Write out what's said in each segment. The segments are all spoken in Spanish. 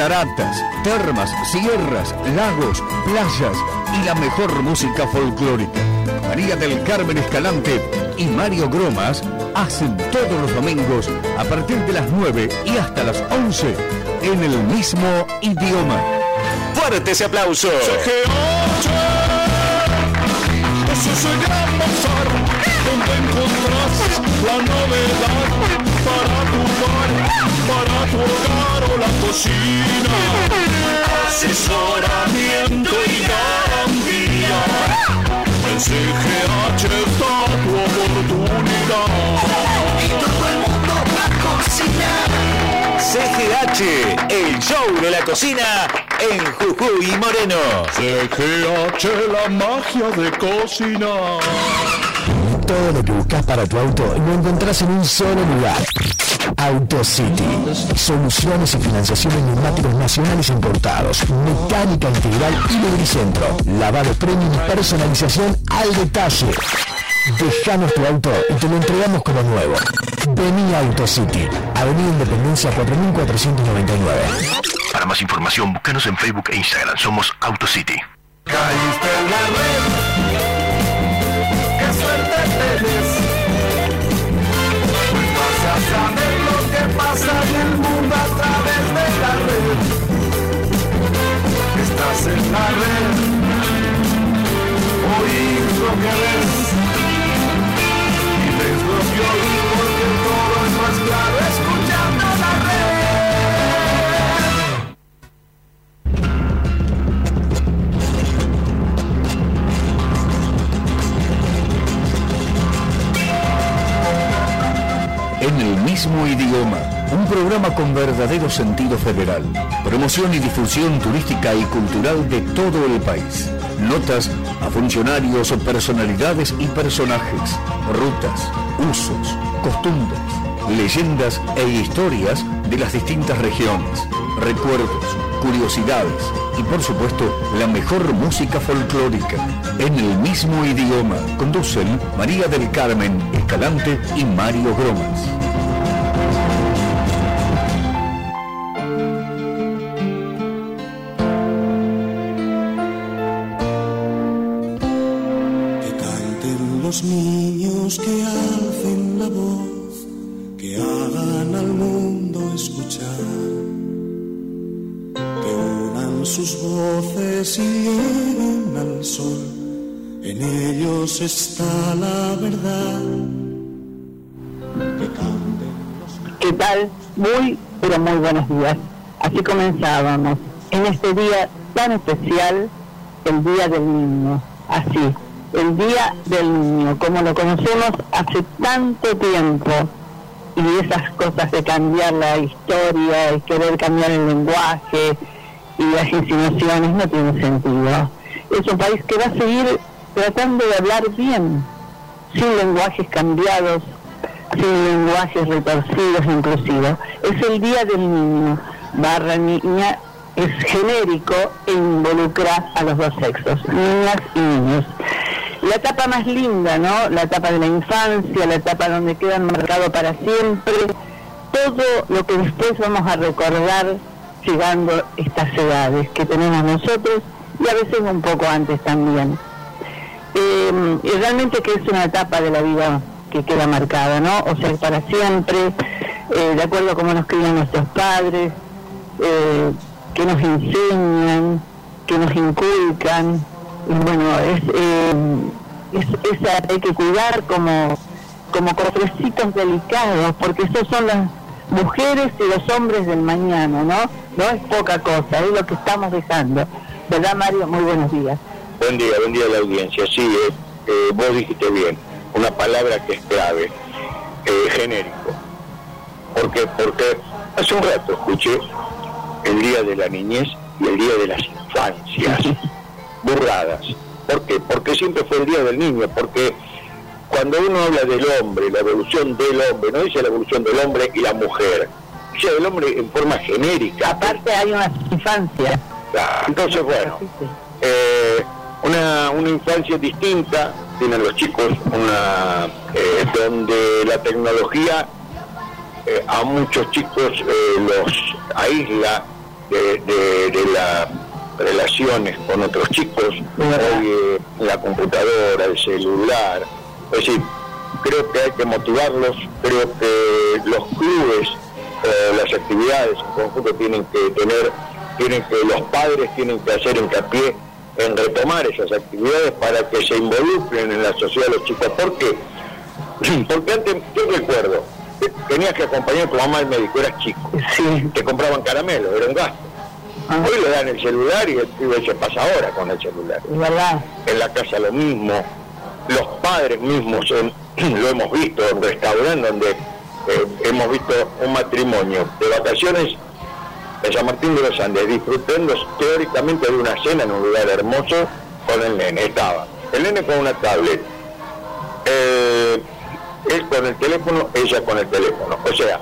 cataratas, termas, sierras, lagos, playas y la mejor música folclórica. María del Carmen Escalante y Mario Gromas hacen todos los domingos a partir de las 9 y hasta las 11 en el mismo idioma. Fuerte ese aplauso. Ese es el gran bazar donde encontrás la novedad para tu hogar o la cocina. Asesoramiento y garantía. En CGH está tu oportunidad. Y todo el mundo va a cocinar. CGH, el show de la cocina en Jujuy y Moreno. CGH, la magia de cocinar. Todo lo que buscas para tu auto lo encontrás en un solo lugar. AutoCity. Soluciones y financiación en neumáticos nacionales importados. Mecánica integral y lubricentro. Lavado premium y personalización al detalle. Dejamos tu auto y te lo entregamos como nuevo. Vení a AutoCity. Avenida Independencia 4499. Para más información, búscanos en Facebook e Instagram. Somos AutoCity. Pasa en el mundo a través de la red. Estás en la red. Oís lo que ves. Y ves lo que oís En el mismo idioma, un programa con verdadero sentido federal. Promoción y difusión turística y cultural de todo el país. Notas a funcionarios, personalidades y personajes. Rutas, usos, costumbres, leyendas e historias de las distintas regiones. Recuerdos, curiosidades y por supuesto la mejor música folclórica. En el mismo idioma conducen María del Carmen Escalante y Mario Gromas. Que canten los niños, que lleguen al sol, en ellos está la verdad. ¿Qué tal? Muy, pero muy buenos días. Así comenzábamos en este día tan especial, el Día del Niño. Así, el Día del Niño, como lo conocemos hace tanto tiempo. Y esas cosas de cambiar la historia, y querer cambiar el lenguaje y las insinuaciones no tienen sentido. Es un país que va a seguir tratando de hablar bien, sin lenguajes cambiados, sin lenguajes retorcidos inclusive. Es el Día del Niño, barra niña, es genérico e involucra a los dos sexos, niñas y niños. La etapa más linda, ¿no? La etapa de la infancia, la etapa donde quedan marcado para siempre, todo lo que después vamos a recordar llegando estas edades que tenemos nosotros y a veces un poco antes también. Eh, y realmente que es una etapa de la vida que queda marcada, ¿no? O sea, para siempre, eh, de acuerdo a cómo nos crían nuestros padres, eh, que nos enseñan, que nos inculcan, y bueno, es, eh, es- esa hay que cuidar como, como cofrecitos delicados, porque esos son las mujeres y los hombres del mañana, ¿no? No es poca cosa, es lo que estamos dejando. ¿Verdad, Mario? Muy buenos días. Buen día, buen día a la audiencia. Sí, eh, eh, vos dijiste bien, una palabra que es clave, eh, genérico. ¿Por qué? Porque hace un rato escuché el Día de la Niñez y el Día de las Infancias. Burradas. ¿Por qué? Porque siempre fue el Día del Niño, porque cuando uno habla del hombre, la evolución del hombre, no dice la evolución del hombre y la mujer, dice del hombre en forma genérica. Aparte hay una infancia. Ah, Entonces, bueno, eh, una, una infancia distinta, tienen los chicos, una eh, donde la tecnología eh, a muchos chicos eh, los aísla de, las relaciones con otros chicos, hoy eh, la computadora, el celular, es decir, creo que hay que motivarlos, creo que los clubes, eh, las actividades en conjunto tienen que tener, tienen que, los padres tienen que hacer hincapié en retomar esas actividades para que se involucren en la sociedad los chicos. ¿Por qué? Porque antes, yo recuerdo, tenías que acompañar a tu mamá al médico, eras chico, te compraban caramelo, era un gasto. Ah. Hoy le dan el celular y el pibe se pasa ahora con el celular. ¿verdad? En la casa lo mismo, los padres mismos lo hemos visto en restaurantes donde eh, hemos visto un matrimonio de vacaciones en San Martín de los Andes, disfrutando teóricamente de una cena en un lugar hermoso con el nene. Estaba el nene con una tablet, eh, él con el teléfono, ella con el teléfono. O sea,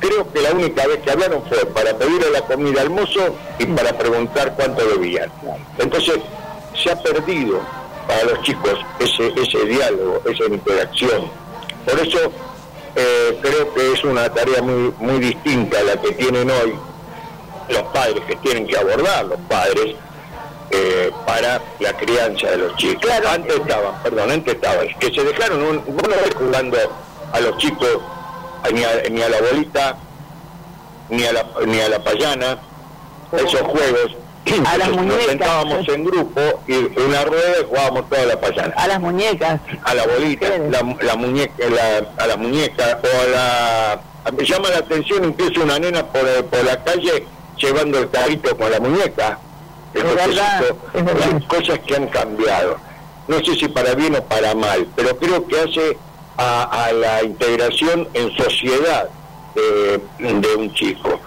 creo que la única vez que hablaron fue para pedirle la comida al mozo y para preguntar cuánto debían. Entonces, se ha perdido para los chicos ese, ese diálogo, esa interacción. Por eso eh, creo que es una tarea muy, muy distinta a la que tienen hoy los padres, que tienen que abordar los padres eh, para la crianza de los chicos. Antes estaban, perdón, antes estaban, que se dejaron un, vez jugando a los chicos, ni a, ni a la bolita, ni a la, ni a la payana, esos juegos a las muñecas. Nos sentábamos en grupo y una rueda y jugábamos toda la payana. A las muñecas. A la bolita, la, muñeca, a la muñeca o a la... Me llama la atención incluso una nena por, por la calle llevando el carrito con la muñeca. Es verdad, es cosas que han cambiado. No sé si para bien o para mal, pero creo que hace a, la integración en sociedad de, de un chico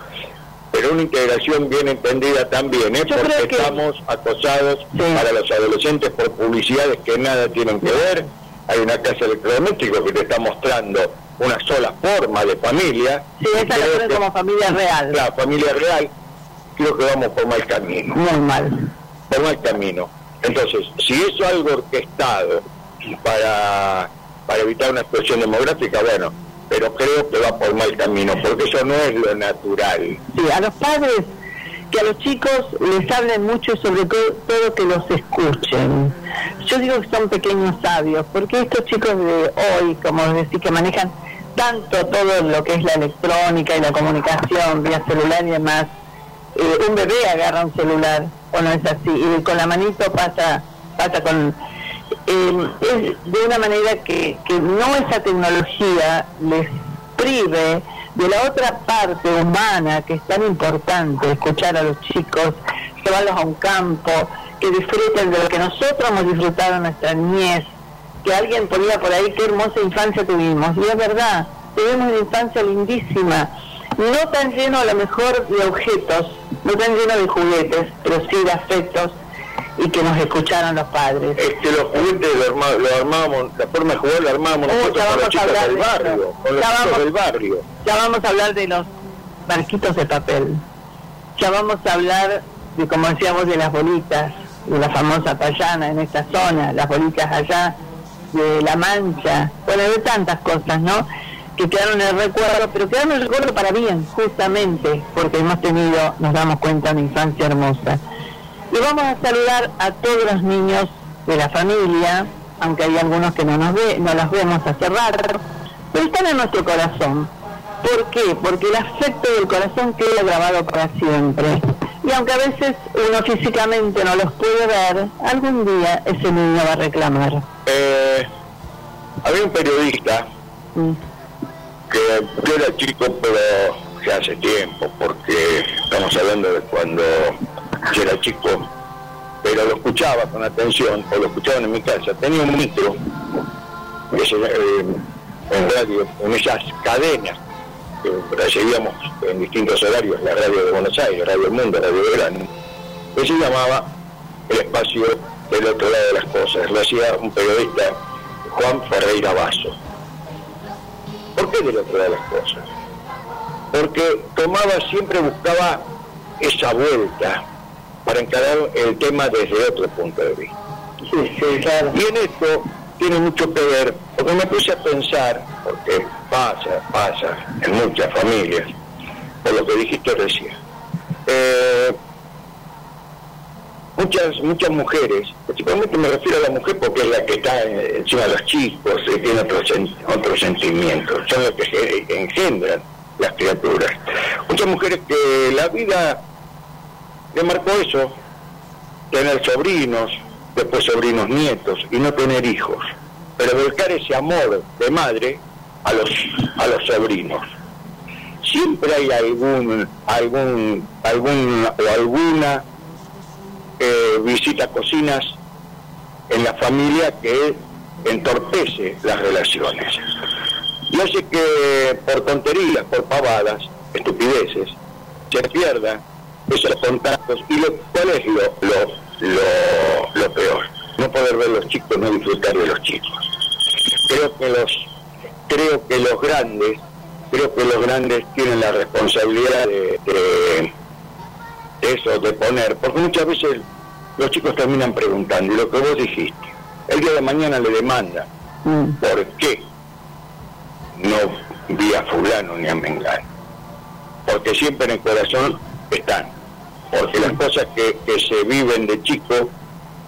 pero una integración bien entendida también, ¿eh? porque estamos acosados para los adolescentes por publicidades que nada tienen que ver. Hay una casa electrodoméstico que te está mostrando una sola forma de familia. Sí, esa la como familia real. La familia real, creo que vamos por mal camino. Muy mal. Por mal camino. Entonces, si eso es algo orquestado para, para evitar una explosión demográfica, bueno, pero creo que va por mal camino, porque eso no es lo natural. Sí, a los padres, que a los chicos les hablen mucho, sobre todo que los escuchen. Yo digo que son pequeños sabios, porque estos chicos de hoy, como decir, que manejan tanto todo lo que es la electrónica y la comunicación vía celular y demás, eh, un bebé agarra un celular, o no es así, y con la manito pasa, pasa con eh, es de una manera que, que no esa tecnología les prive de la otra parte humana que es tan importante, escuchar a los chicos, llevarlos a un campo, que disfruten de lo que nosotros hemos disfrutado en nuestra niñez, que alguien ponía por ahí qué hermosa infancia tuvimos, y es verdad, tuvimos una infancia lindísima, no tan lleno a lo mejor de objetos, no tan lleno de juguetes, pero sí de afectos, y que nos escucharan los padres. Es que los juguetes lo, armamos, la forma de jugar la armamos eh, nosotros con los chicos del barrio, con los chicos del barrio. Ya vamos a hablar de los barquitos de papel. Ya vamos a hablar de, como decíamos, de las bolitas, de la famosa payana en esta zona, las bolitas allá, de la mancha, bueno, de tantas cosas, ¿no? que quedaron en el recuerdo, pero quedaron en el recuerdo para bien, justamente, porque hemos tenido, nos damos cuenta, una infancia hermosa. Y vamos a saludar a todos los niños de la familia, aunque hay algunos que no nos ve, no los vemos hace rato, pero están en nuestro corazón. ¿Por qué? Porque el afecto del corazón queda grabado para siempre. Y aunque a veces uno físicamente no los puede ver, algún día ese niño va a reclamar. Eh, había un periodista mm. que yo era chico, pero ya hace tiempo, porque estamos hablando de cuando yo era chico, pero lo escuchaba con atención, o lo escuchaban en mi casa. Tenía un micro eh, en radio, en esas cadenas que recibíamos en distintos horarios, la radio de Buenos Aires, Radio del Mundo, Radio Verano, que se llamaba El Espacio del Otro Lado de las Cosas. Lo hacía un periodista, Juan Ferreira Vaso. ¿Por qué del otro lado de las cosas? Porque tomaba, siempre buscaba esa vuelta para encarar el tema desde otro punto de vista. Y en esto tiene mucho que ver, porque me puse a pensar, porque pasa, pasa en muchas familias, por lo que dijiste recién. eh, muchas muchas mujeres, principalmente me refiero a la mujer porque es la que está encima de los chicos, eh, tiene otros otros sentimientos, son los que se engendran las criaturas. Muchas mujeres que la vida le marcó eso, tener sobrinos, después sobrinos nietos y no tener hijos, pero volcar ese amor de madre a los a los sobrinos. Siempre hay algún algún algún o alguna eh, visita a cocinas en la familia que entorpece las relaciones y hace que por tonterías, por pavadas, estupideces, se pierdan esos contactos y lo, cuál es lo, lo, lo, lo peor, no poder ver los chicos, no disfrutar de los chicos. Creo que los creo que los grandes, creo que los grandes tienen la responsabilidad de, de- eso, de poner, porque muchas veces los chicos terminan preguntando, y lo que vos dijiste, el día de mañana le demandan, Mm. ¿por qué no vi a fulano ni a mengano? Porque siempre en el corazón están, porque las cosas que, que se viven de chico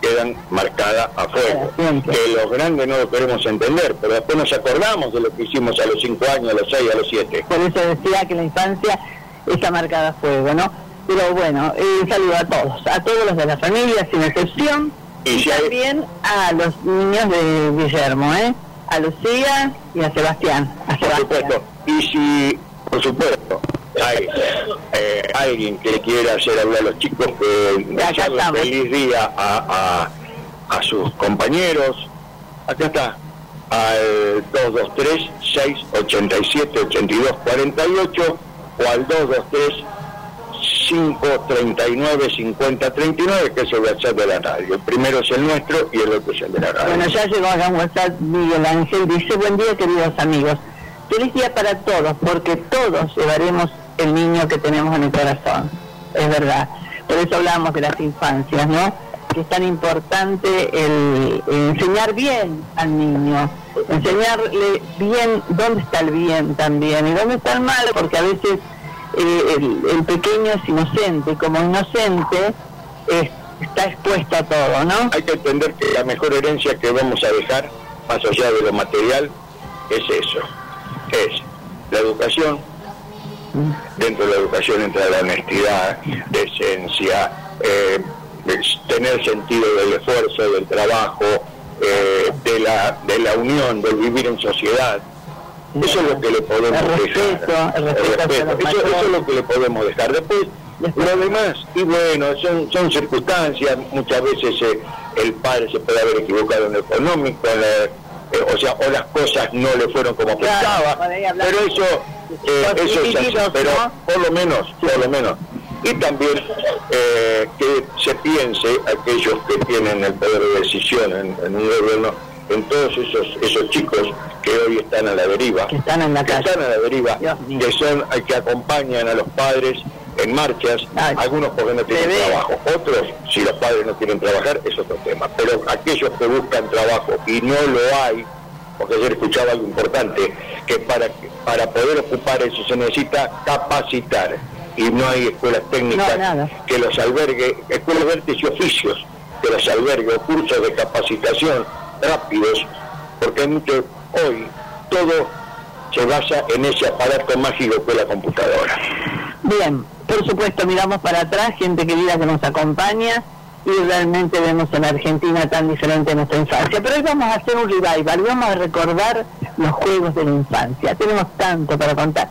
quedan marcadas a fuego, que los grandes no lo queremos entender, pero después nos acordamos de lo que hicimos a los 5 años, a los 6, a los 7. Por eso decía que la infancia está marcada a fuego, ¿no? Pero bueno, eh, saludo a todos, a todos los de la familia, sin excepción, Y y, si hay- también a los niños de Guillermo, ¿eh? A Lucía y a Sebastián. A Por Sebastián. supuesto. Y si, por supuesto, hay eh, alguien que quiera hacer hablar a los chicos, que Ya, estamos. feliz día a, a, a sus compañeros, acá está, al 223-687-8248 o al 223-539-5039, que es el WhatsApp de la radio. El primero es el nuestro y el otro es el de la radio. Bueno, ya llegó acá un WhatsApp Miguel Ángel, dice, buen día queridos amigos, feliz día para todos, porque todos llevaremos el niño que tenemos en el corazón, es verdad. Por eso hablamos de las infancias, ¿no? Que es tan importante el, enseñar bien al niño, enseñarle bien dónde está el bien también y dónde está el mal, porque a veces eh, el, pequeño es inocente, y como inocente es- está expuesto a todo, ¿no? hay que entender que la mejor herencia que vamos a dejar, más allá de lo material, es eso, es la educación, dentro de la educación entra la honestidad, decencia, eh, es tener sentido del esfuerzo, del trabajo, eh, de, la, de la unión, del vivir en sociedad. Eso es lo que le podemos respeto, dejar. el respeto Eso, eso es lo que le podemos dejar. Después, lo demás, y bueno, son, son circunstancias, muchas veces eh, el padre se puede haber equivocado en lo económico, en la- eh, o sea, o las cosas no le fueron como Claro, pensaba, pero eso, eh, eso es así, pero por lo menos, por lo menos. Y también eh, que se piense aquellos que tienen el poder de decisión en, en un gobierno, en todos esos esos chicos que hoy están a la deriva, Que están en la que calle. están a la deriva, que son que acompañan a los padres en marchas, Ay, algunos porque no tienen trabajo, otros si los padres no quieren trabajar es otro tema, pero aquellos que buscan trabajo y no lo hay, porque ayer escuchaba algo importante, que para para poder ocupar eso se necesita capacitar. Y no hay escuelas técnicas No, que los albergue, escuelas de artes y oficios que los albergue, o cursos de capacitación rápidos, porque hay mucho, hoy todo se basa en ese aparato mágico que es la computadora. Bien, por supuesto miramos para atrás, gente querida que nos acompaña y realmente vemos en Argentina tan diferente nuestra infancia. Pero hoy vamos a hacer un revival, vamos a recordar los juegos de la infancia. Tenemos tanto para contar.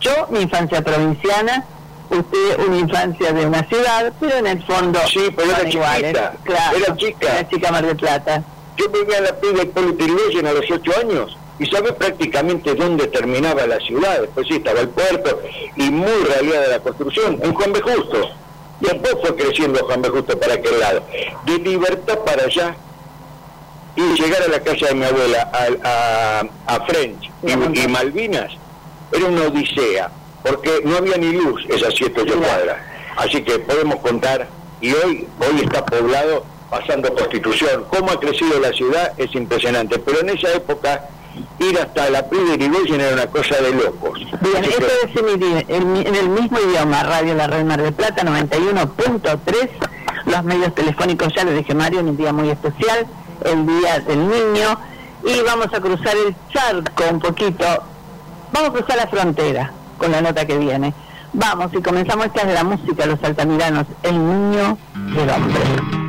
Yo, mi infancia provinciana, usted una infancia de una ciudad, pero en el fondo Sí, pero era iguales. chiquita, Claro, era chica. Era chica Mar del Plata. Yo vivía en la piba del Polo Irigoyen a los ocho años y sabía prácticamente dónde terminaba la ciudad. Después sí estaba el puerto y muy realidad la construcción, en Juan B. Justo. Después fue creciendo Juan B. Justo para aquel lado. De libertad para allá y llegar a la casa de mi abuela, al- a, a, French y, y Malvinas, era una odisea, porque no había ni luz esas siete ocho cuadras. Así que podemos contar, y hoy, hoy está poblado pasando constitución. Cómo ha crecido la ciudad es impresionante, pero en esa época ir hasta la Prida de Irigoyen era una cosa de locos. Bien, esto es en, idi- en- el mismo idioma, Radio La Red Mar del Plata 91.3, los medios telefónicos, ya lo dije Mario, en un día muy especial, el Día del Niño, y vamos a cruzar el charco un poquito, vamos a cruzar la frontera con la nota que viene. Vamos, y comenzamos esta es de la música, los altamiranos, el niño del hombre.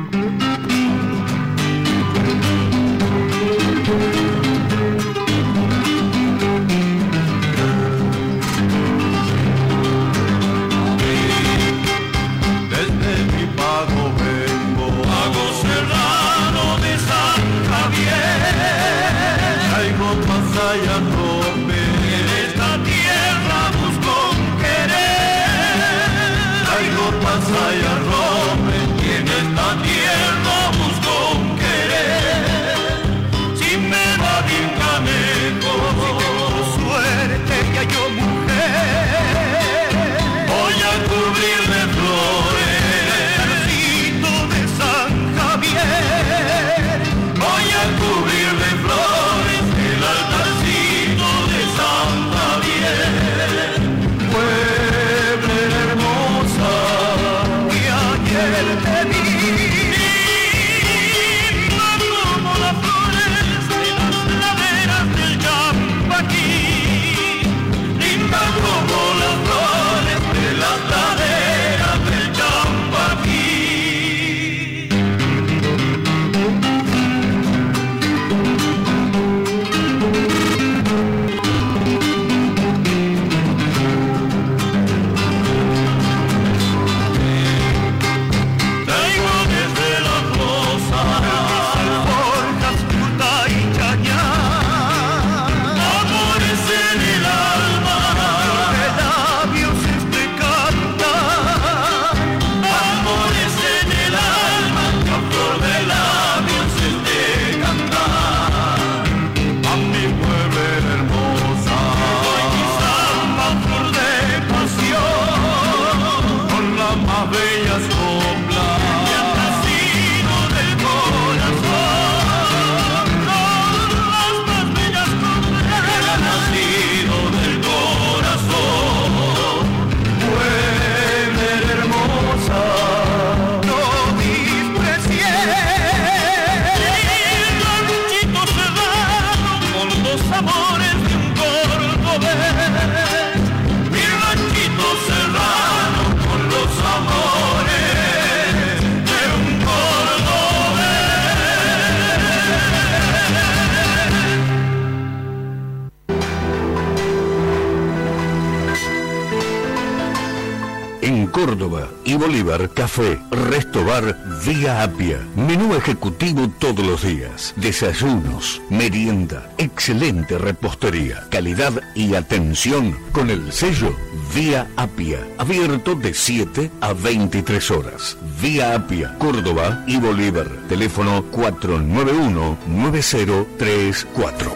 Desayunos, merienda, excelente repostería, calidad y atención con el sello Vía Apia. Abierto de 7 a 23 horas. Vía Apia, Córdoba y Bolívar. Teléfono 491-9034.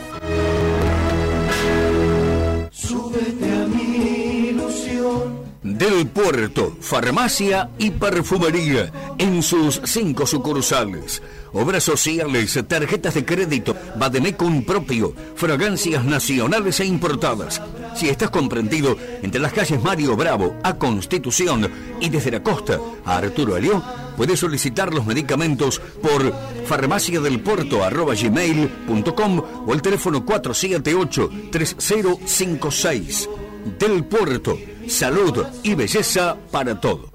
Súbete a mi ilusión. Del Puerto, farmacia y perfumería en sus cinco sucursales. Obras sociales, tarjetas de crédito, Bademecum propio, fragancias nacionales e importadas. Si estás comprendido entre las calles Mario Bravo a Constitución y desde la costa a Arturo Alió, puedes solicitar los medicamentos por farmaciadelpuerto.gmail.com o el teléfono 478-3056. Del Puerto, salud y belleza para todo.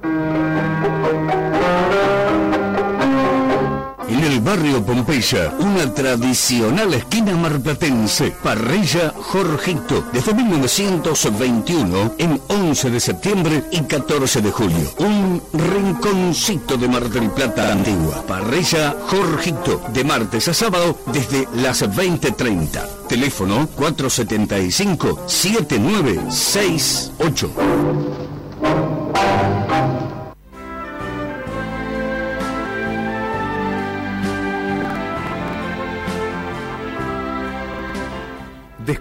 Barrio Pompeya, una tradicional esquina marplatense, Parrilla Jorgito, desde 1921 en 11 de septiembre y 14 de julio. Un rinconcito de Mar del Plata antigua. Parrilla Jorgito, de martes a sábado desde las 20.30. Teléfono 475-7968.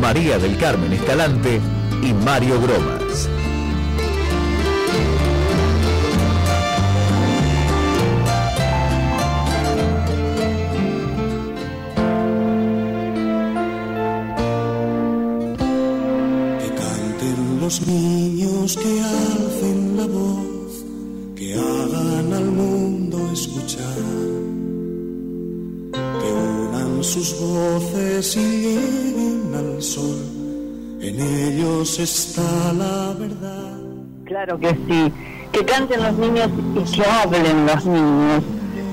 María del Carmen Escalante y Mario Gromas. Que canten los niños, que alcen la voz, que hagan al mundo escuchar. Que unan sus voces y al sol. En ellos está la verdad. Claro que sí. Que canten los niños y que hablen los niños.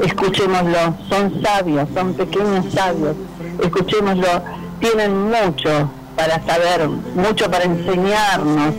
Escuchémoslo. Son sabios, son pequeños sabios. Escuchémoslo. Tienen mucho para saber, mucho para enseñarnos.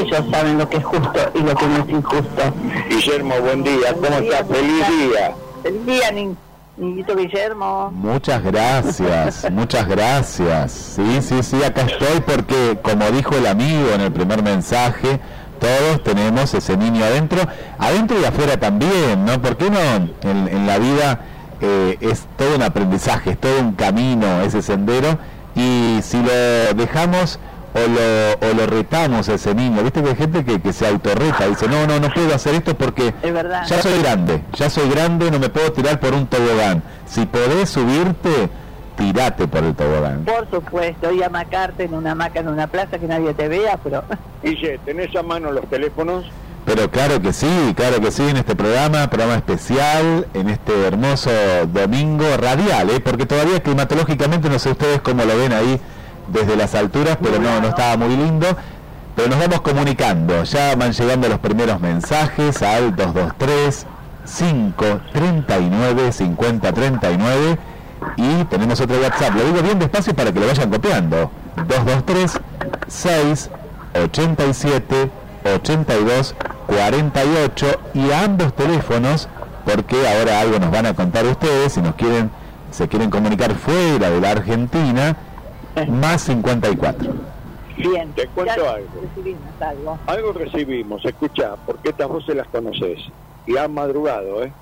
Ellos saben lo que es justo y lo que no es injusto. Guillermo, buen día, ¿cómo estás? Feliz día. Feliz día, ni- Guillermo. Muchas gracias, muchas gracias. Sí, sí, sí, acá estoy porque, como dijo el amigo en el primer mensaje, todos tenemos ese niño adentro, adentro y afuera también, ¿no? ¿Por qué no? En, en la vida eh, es todo un aprendizaje, es todo un camino, ese sendero, y si lo dejamos o lo, o lo retamos a ese niño, viste que hay gente que, que se autorreta, dice, no, no, no puedo hacer esto porque Es verdad. ya soy grande, ya soy grande, no me puedo tirar por un tobogán. Si podés subirte, tirate por el tobogán. Por supuesto, y amacarte en una hamaca en una plaza que nadie te vea, pero Guille, ¿tenés a mano los teléfonos? Pero claro que sí, claro que sí, en este programa, programa especial, en este hermoso domingo radial, ¿eh? porque todavía climatológicamente no sé ustedes cómo lo ven ahí desde las alturas, pero no, no estaba muy lindo. Pero nos vamos comunicando, ya van llegando los primeros mensajes al 223 539 5039 y tenemos otro WhatsApp, lo digo bien despacio para que lo vayan copiando. 223 6 87 82 48 y a ambos teléfonos porque ahora algo nos van a contar ustedes si nos quieren se quieren comunicar fuera de la Argentina más 54 bien. Te cuento Ya algo. recibimos algo. Algo recibimos, escucha, porque estas voces las conoces. Y han madrugado, ¿eh?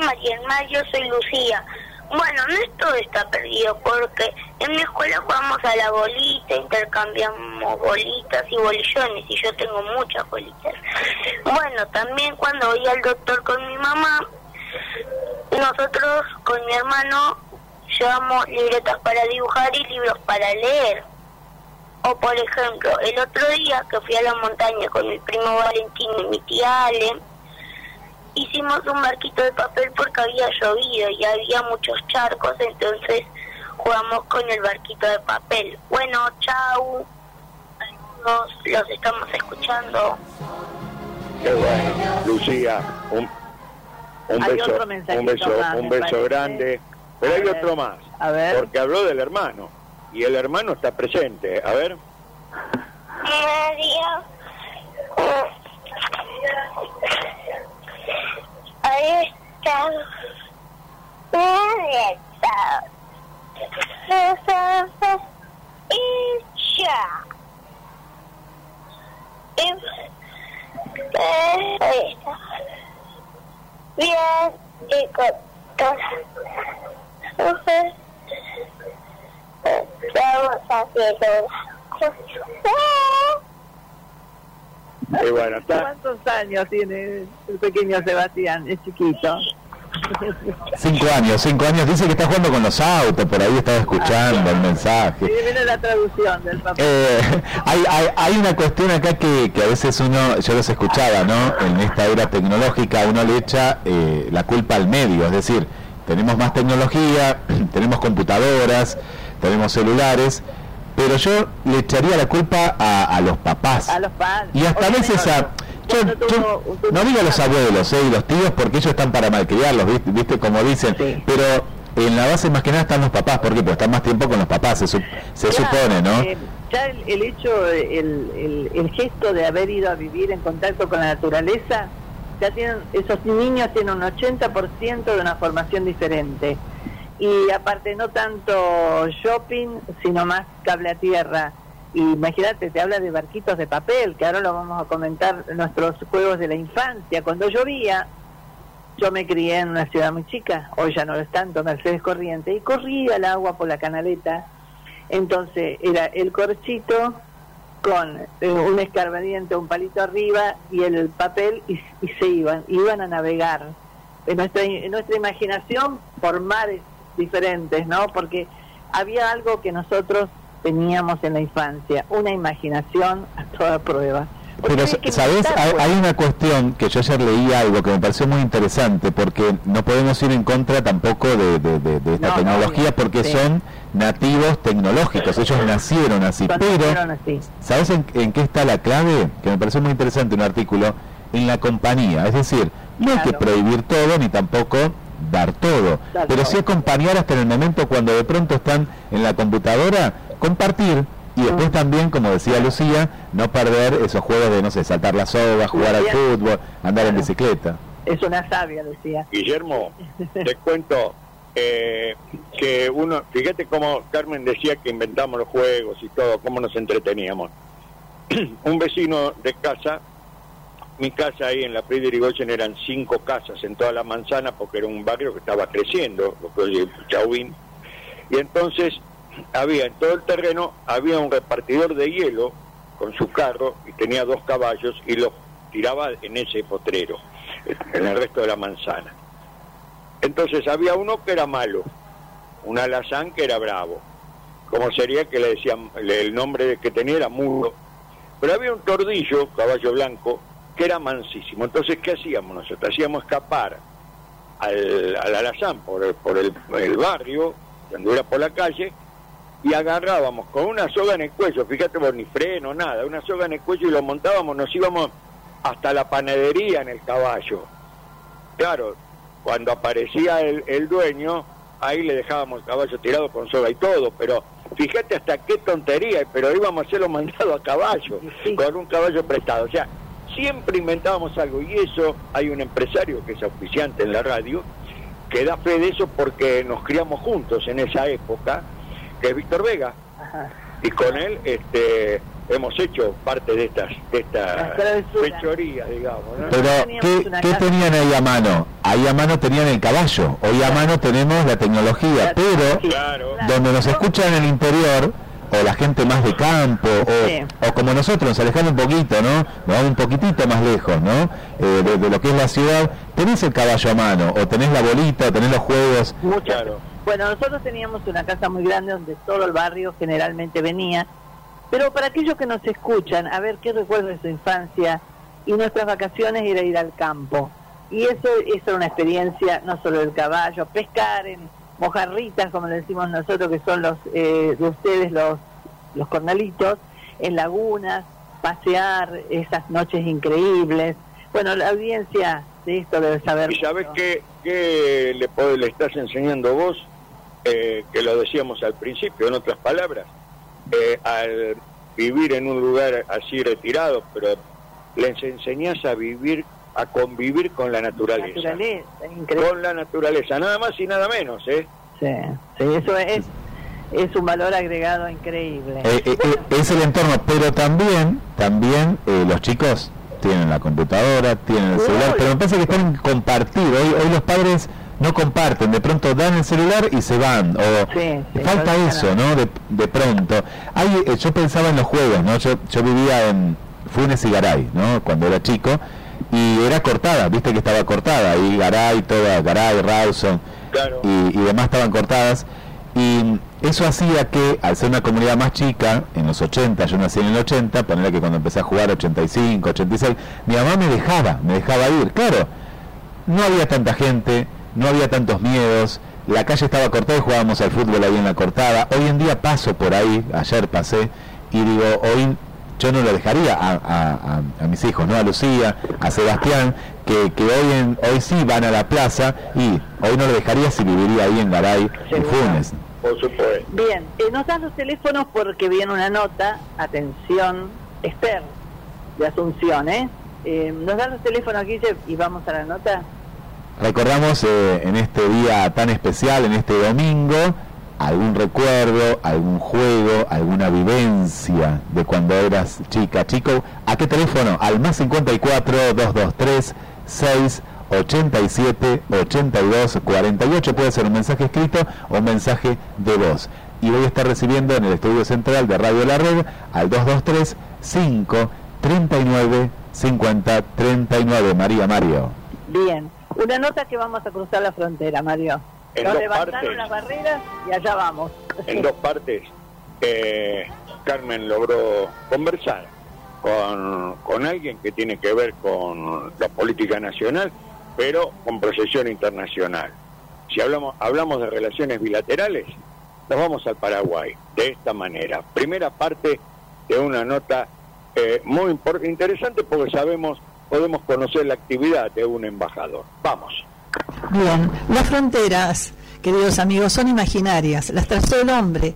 María yo soy Lucía. Bueno, no es todo está perdido porque en mi escuela jugamos a la bolita, intercambiamos bolitas y bolillones y yo tengo muchas bolitas. Bueno, también cuando voy al doctor con mi mamá, nosotros con mi hermano llevamos libretas para dibujar y libros para leer. O por ejemplo, el otro día que fui a la montaña con mi primo Valentín y mi tía Ale, hicimos un barquito de papel porque había llovido y había muchos charcos, entonces jugamos con el barquito de papel. Bueno, chau. Saludos, los estamos escuchando. Qué bueno. Lucía, un, un Hay beso, un beso, más, un beso parece. grande. Pero A hay ver, otro más. a ver. Porque habló del hermano. Y el hermano está presente. A ver. María. Ahí está. Ahí está. Y ya. Y, ahí está. Bien y con Y bueno, está. ¿Cuántos años tiene el pequeño Sebastián? Es chiquito. cinco años cinco años dice que está jugando con los autos por ahí estaba escuchando el mensaje Sí, viene la traducción del papá. Eh, hay, hay, hay una cuestión acá que, que a veces uno, yo los escuchaba, ¿no? En esta era tecnológica uno le echa eh, la culpa al medio, es decir, tenemos más tecnología, tenemos computadoras, tenemos celulares, pero yo le echaría la culpa a, a los papás. A los padres. Y hasta a veces a... Yo, no digo a los abuelos eh, y los tíos porque ellos están para malcriarlos, ¿viste? ¿viste? Como dicen, Sí. pero en la base más que nada están los papás. Porque están más tiempo con los papás, se, sup- se supone, ¿no? eh, ya el, el hecho, el, el, el gesto de haber ido a vivir en contacto con la naturaleza, tienen, esos niños tienen un 80% de una formación diferente. Y aparte no tanto shopping, sino más cable a tierra. Y imagínate, te habla de barquitos de papel, que ahora lo vamos a comentar, nuestros juegos de la infancia. Cuando llovía, yo me crié en una ciudad muy chica, hoy ya no lo es tanto, Mercedes Corriente, y corría el agua por la canaleta. Entonces era el corchito con eh, un escarbadiente, un palito arriba y el papel y, y se iban, iban a navegar. En nuestra, en nuestra imaginación por mares diferentes, ¿no? Porque había algo que nosotros teníamos en la infancia, una imaginación a toda prueba. Pero, ¿sabes? Hay, pues. hay una cuestión que yo ayer leí algo que me pareció muy interesante, porque no podemos ir en contra tampoco de, de- de- de esta No, no, tecnología, porque sí. son nativos tecnológicos, ellos nacieron así. Cuando Pero, así. ¿sabes en, en qué está la clave? Que me pareció muy interesante un artículo, en la compañía. Es decir, no hay que prohibir todo ni tampoco dar todo, pero sí acompañar hasta en el momento cuando de pronto están en la computadora, compartir y después también, como decía Lucía, no perder esos juegos de, no sé, saltar la soga, jugar al fútbol, andar en bicicleta. Es una sabia, decía. Guillermo, te cuento eh, que uno, fíjate cómo Carmen decía que inventamos los juegos y todo, cómo nos entreteníamos. Un vecino de casa, mi casa ahí en la Prida Irigoyen eran cinco casas en toda la manzana porque era un barrio que estaba creciendo, lo que hoy es Chauvín. Y entonces había en todo el terreno, había un repartidor de hielo con su carro y tenía dos caballos y los tiraba en ese potrero, en el resto de la manzana. Entonces había uno que era malo, un alazán que era bravo, como sería que le decían, el nombre que tenía era mudo, pero había un tordillo, caballo blanco, que era mansísimo. Entonces, ¿qué hacíamos nosotros? Hacíamos escapar al, al alazán por, el, por el, el barrio, que anduviera por la calle, y agarrábamos con una soga en el cuello, fíjate vos, ni freno, nada, una soga en el cuello y lo montábamos, nos íbamos hasta la panadería en el caballo. Claro, cuando aparecía el, el dueño, ahí le dejábamos el caballo tirado con soga y todo, pero fíjate hasta qué tontería, pero íbamos a hacerlo mandado a caballo, Sí. con un caballo prestado. O sea, siempre inventábamos algo y eso, hay un empresario que es auspiciante en la radio, que da fe de eso porque nos criamos juntos en esa época, que es Víctor Vega, Ajá. y con él este hemos hecho parte de estas de esta travesuras. fechoría digamos ¿no? Pero, ¿qué, qué tenían ahí a mano? Ahí a mano tenían el caballo, hoy a mano tenemos la tecnología, La pero tecnología. claro donde nos escuchan en el interior, o la gente más de campo, o, Sí. o como nosotros, nos alejamos un poquito, ¿no? Nos vamos un poquitito más lejos, ¿no? Eh, de, de lo que es la ciudad, tenés el caballo a mano, o tenés la bolita, o tenés los juegos. Muchas. Claro. Bueno, nosotros teníamos una casa muy grande donde todo el barrio generalmente venía, pero para aquellos que nos escuchan, a ver qué recuerdo de su infancia y nuestras vacaciones era ir al campo. Y eso, eso era una experiencia, no solo del caballo, pescar en mojarritas, como le decimos nosotros, que son los eh, de ustedes los, los cornalitos, en lagunas, pasear, esas noches increíbles. Bueno, la audiencia de esto debe saber. y sabes mucho. qué, qué le estás enseñando vos Eh, que lo decíamos al principio en otras palabras eh, al vivir en un lugar así retirado pero les enseñás a vivir a convivir con la naturaleza Naturaleza, increíble. con la naturaleza nada más y nada menos eh Sí, sí, eso es, es un valor agregado increíble. Eh, eh, Bueno, eh, es el entorno, pero también, también eh, los chicos tienen la computadora, tienen el celular, pero me parece que están en compartir. Hoy, hoy los padres no comparten, de pronto dan el celular y se van. O Sí, sí, falta eso, ¿no? De, de pronto. Hay, eh, yo pensaba en los juegos, ¿no? Yo, yo vivía en Funes y Garay, ¿no? Cuando era chico. Y era cortada, viste que estaba cortada. Y Garay, toda, Garay, Rawson claro y, y demás estaban cortadas. Y eso hacía que, al ser una comunidad más chica, en los 80, yo nací en el 80, ponerle que cuando empecé a jugar 85, 86, mi mamá me dejaba, me dejaba ir. Claro, no había tanta gente, no había tantos miedos, la calle estaba cortada y jugábamos al fútbol ahí en la cortada. Hoy en día paso por ahí, ayer pasé, y digo, hoy yo no lo dejaría a, a- a- a mis hijos, ¿no? A Lucía, a Sebastián, que, que hoy en, hoy sí van a la plaza y hoy no lo dejaría si viviría ahí en Garay y. Funes. Por supuesto. Bien, eh, nos dan los teléfonos porque viene una nota, atención, Esther, de Asunción, ¿eh? eh nos dan los teléfonos aquí y vamos a la nota. Recordamos eh, en este día tan especial, en este domingo, algún recuerdo, algún juego, alguna vivencia de cuando eras chica, chico. ¿A qué teléfono? Al más 54 223 687 82 48. Puede ser un mensaje escrito o un mensaje de voz. Y voy a estar recibiendo en el estudio central de Radio La Red al 223 5 39 50 39. María Mario. Bien, una nota que vamos a cruzar la frontera, Mario. En dos partes, las barreras y allá vamos. En dos partes, eh, Carmen logró conversar con, con alguien que tiene que ver con la política nacional, pero con proyección internacional. Si hablamos, hablamos de relaciones bilaterales, nos vamos al Paraguay, de esta manera. Primera parte de una nota eh, muy interesante porque sabemos, podemos conocer la actividad de un embajador. Vamos. Bien, las fronteras, queridos amigos, son imaginarias, las trazó el hombre,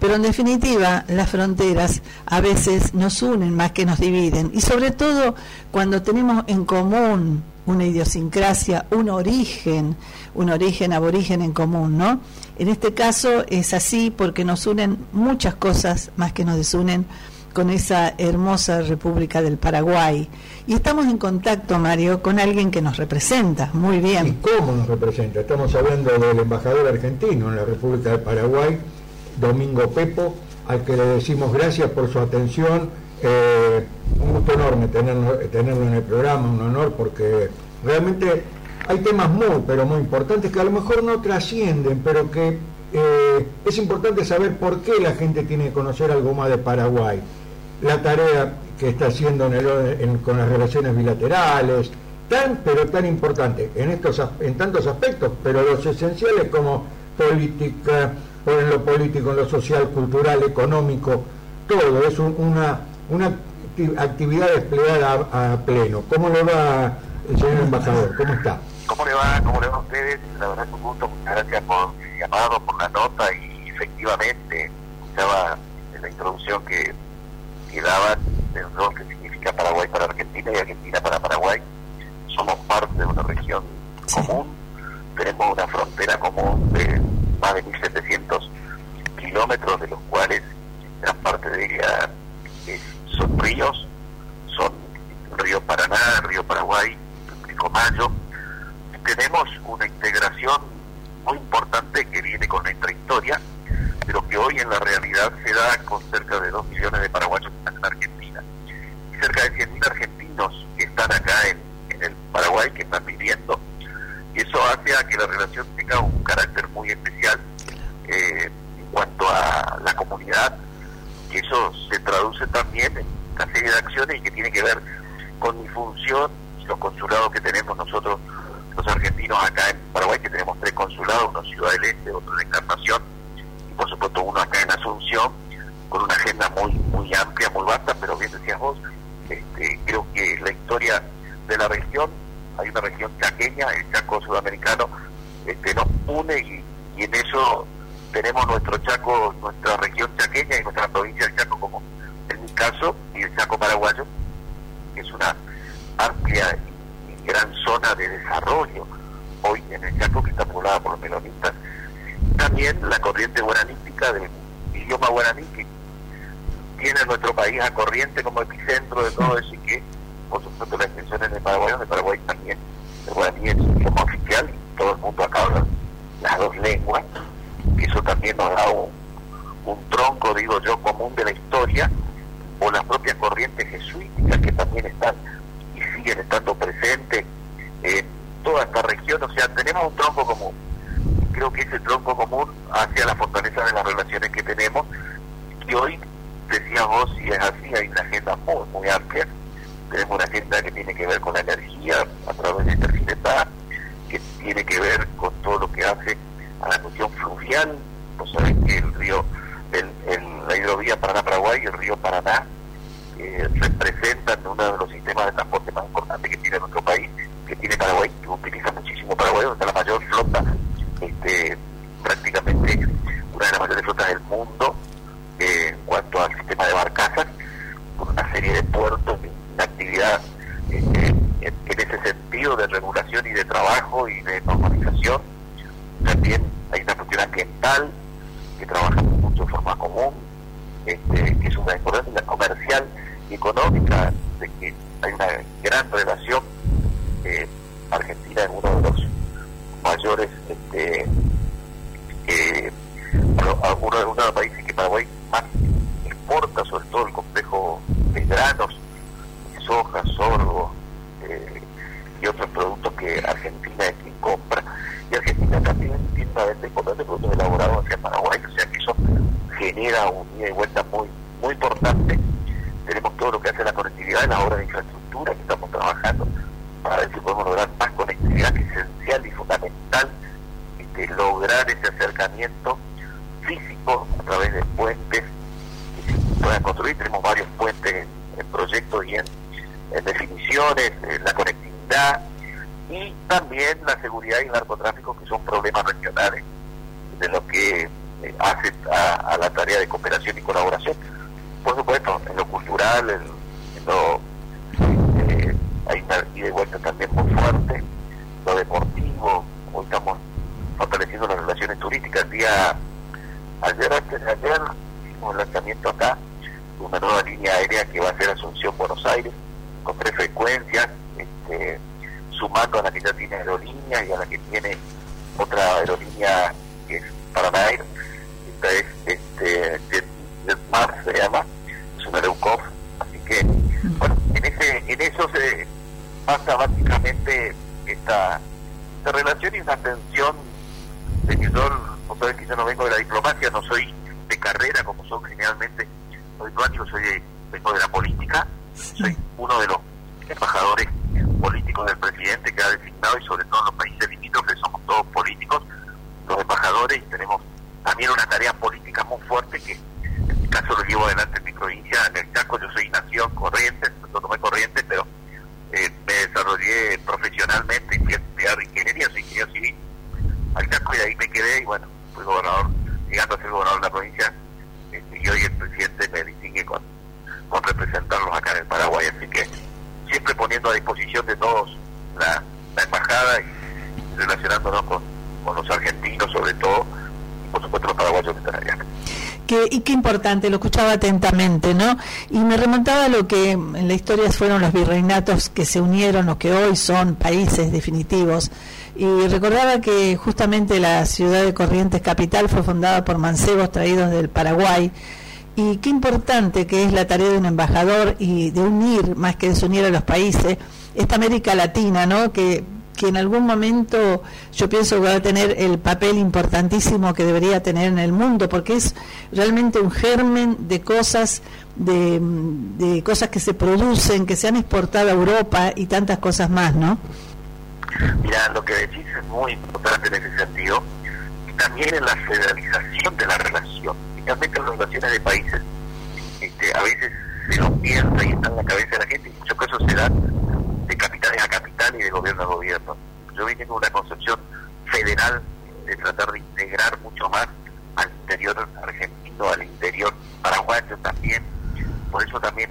pero en definitiva las fronteras a veces nos unen más que nos dividen, y sobre todo cuando tenemos en común una idiosincrasia, un origen, un origen aborigen en común, ¿no? En este caso es así porque nos unen muchas cosas más que nos desunen con esa hermosa República del Paraguay. Y estamos en contacto, Mario, con alguien que nos representa muy bien. ¿Y cómo nos representa? Estamos hablando del embajador argentino en la República del Paraguay, Domingo Pepo, al que le decimos gracias por su atención. Eh, un gusto enorme tenerlo, tenerlo en el programa, un honor, porque realmente hay temas muy, pero muy importantes que a lo mejor no trascienden, pero que eh, es importante saber por qué la gente tiene que conocer algo más de Paraguay la tarea que está haciendo con las relaciones bilaterales, tan pero tan importante en estos en tantos aspectos, pero los esenciales como política, en lo político, en lo social, cultural, económico, todo es una, una actividad desplegada a, pleno. ¿Cómo le va señor embajador? ¿Cómo está? ¿Cómo le va? ¿Cómo le va a ustedes? La verdad es un gusto, muchas gracias por el llamado, por la nota y efectivamente escuchaba en la introducción que que daban del rol que significa Paraguay para Argentina y Argentina para Paraguay. Somos parte de una región común, tenemos una frontera común de más de 1.700 kilómetros, de los cuales gran parte de ella son ríos, son río Paraná, río Paraguay, Mayo. Tenemos una integración muy importante que viene con nuestra historia pero que hoy en la realidad se da con cerca de 2 millones de paraguayos que están en Argentina cerca de 100.000 argentinos que están acá en, el Paraguay, que están viviendo. Y eso hace a que la relación tenga un carácter muy especial eh, en cuanto a la comunidad, que eso se traduce también en una serie de acciones y que tiene que ver con mi función y los consulados que tenemos nosotros los argentinos acá en Paraguay, que tenemos tres consulados, uno en Ciudad del Este, otro en Encarnación por supuesto uno acá en Asunción, con una agenda muy muy amplia, muy vasta, pero bien decías vos, este, creo que la historia de la región, hay una región chaqueña, el Chaco sudamericano, este, nos une y, en eso tenemos nuestro Chaco, nuestra región chaqueña y nuestra provincia del Chaco como en mi caso, y el Chaco paraguayo, que es una amplia y gran zona de desarrollo hoy en el Chaco que está poblada por los melonistas. También la corriente guaranística del idioma guaraní tiene nuestro país a corriente como epicentro de todo eso y que por supuesto la extensión en el Paraguay, el Paraguay también el guaraní es idioma oficial y todo el mundo acá las dos lenguas eso también nos da un, tronco, digo yo, común de la historia o las propias corrientes jesuíticas que también están y siguen estando presentes en toda esta región, o sea, tenemos un tronco común. Creo que ese tronco común hacia la fortaleza de las relaciones que tenemos y hoy decías vos, y es así, hay una agenda muy, muy amplia. Tenemos una agenda que tiene que ver con la energía a través de este Intercinetá, que tiene que ver con todo lo que hace a la cuestión fluvial. Vos sabés que el río, el, la hidrovía Paraná-Paraguay el río Paraná eh, representan uno de los sistemas de transporte más importantes que tiene nuestro país, que tiene Paraguay, que utiliza muchísimo Paraguay, donde está la mayor flota, este, prácticamente una de las mayores flotas del mundo comercial y económica, de que hay una gran relación que en la historia fueron los virreinatos que se unieron o que hoy son países definitivos. Y recordaba que justamente la ciudad de Corrientes Capital fue fundada por mancebos traídos del Paraguay. Y qué importante que es la tarea de un embajador y de unir, más que desunir a los países, esta América Latina, ¿no? Que que en algún momento yo pienso que va a tener el papel importantísimo que debería tener en el mundo, porque es realmente un germen de cosas de, de, cosas que se producen, que se han exportado a Europa y tantas cosas más, ¿no? Mira, lo que decís es muy importante en ese sentido, y también en la federalización de la relación, finalmente las relaciones de países este, a veces se nos piensa y está en la cabeza de la gente, y en muchos casos se dan de capitales a capitales y de gobierno a gobierno. Yo vine con una concepción federal de tratar de integrar mucho más al interior Por eso también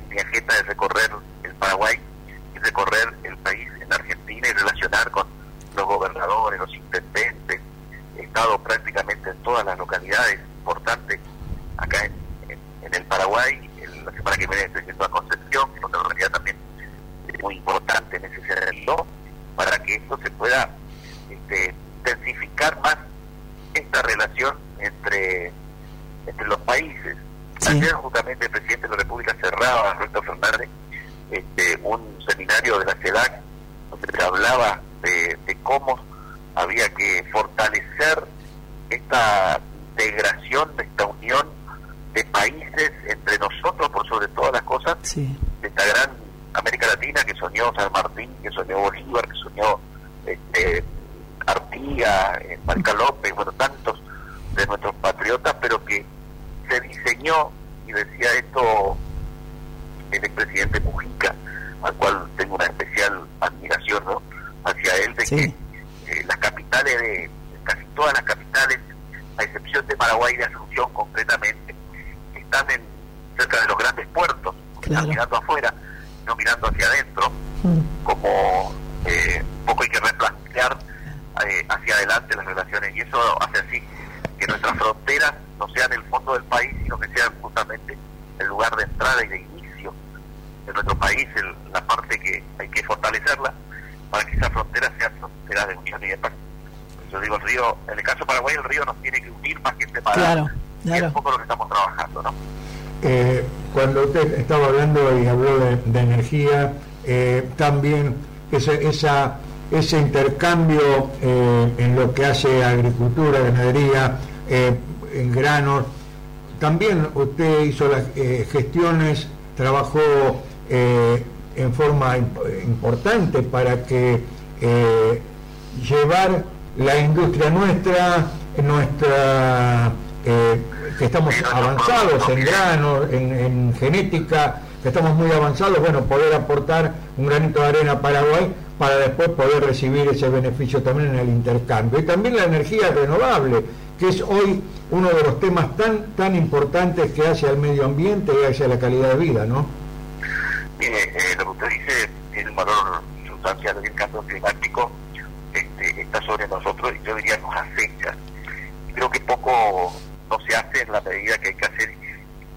esa, ese intercambio eh, en lo que hace agricultura, ganadería, en granos, también usted hizo las gestiones, trabajó en forma importante para que llevar la industria nuestra, nuestra eh, que estamos avanzados en grano, en, genética, que estamos muy avanzados, bueno, poder aportar un granito de arena a Paraguay para después poder recibir ese beneficio también en el intercambio. Y también la energía renovable, que es hoy uno de los temas tan, tan importantes que hace al medio ambiente y hacia la calidad de vida, ¿no? Mire, eh, lo que usted dice tiene un valor sustancial del cambio climático este, está sobre nosotros y yo diría nos acecha. Creo que poco no se hace en la medida que hay que hacer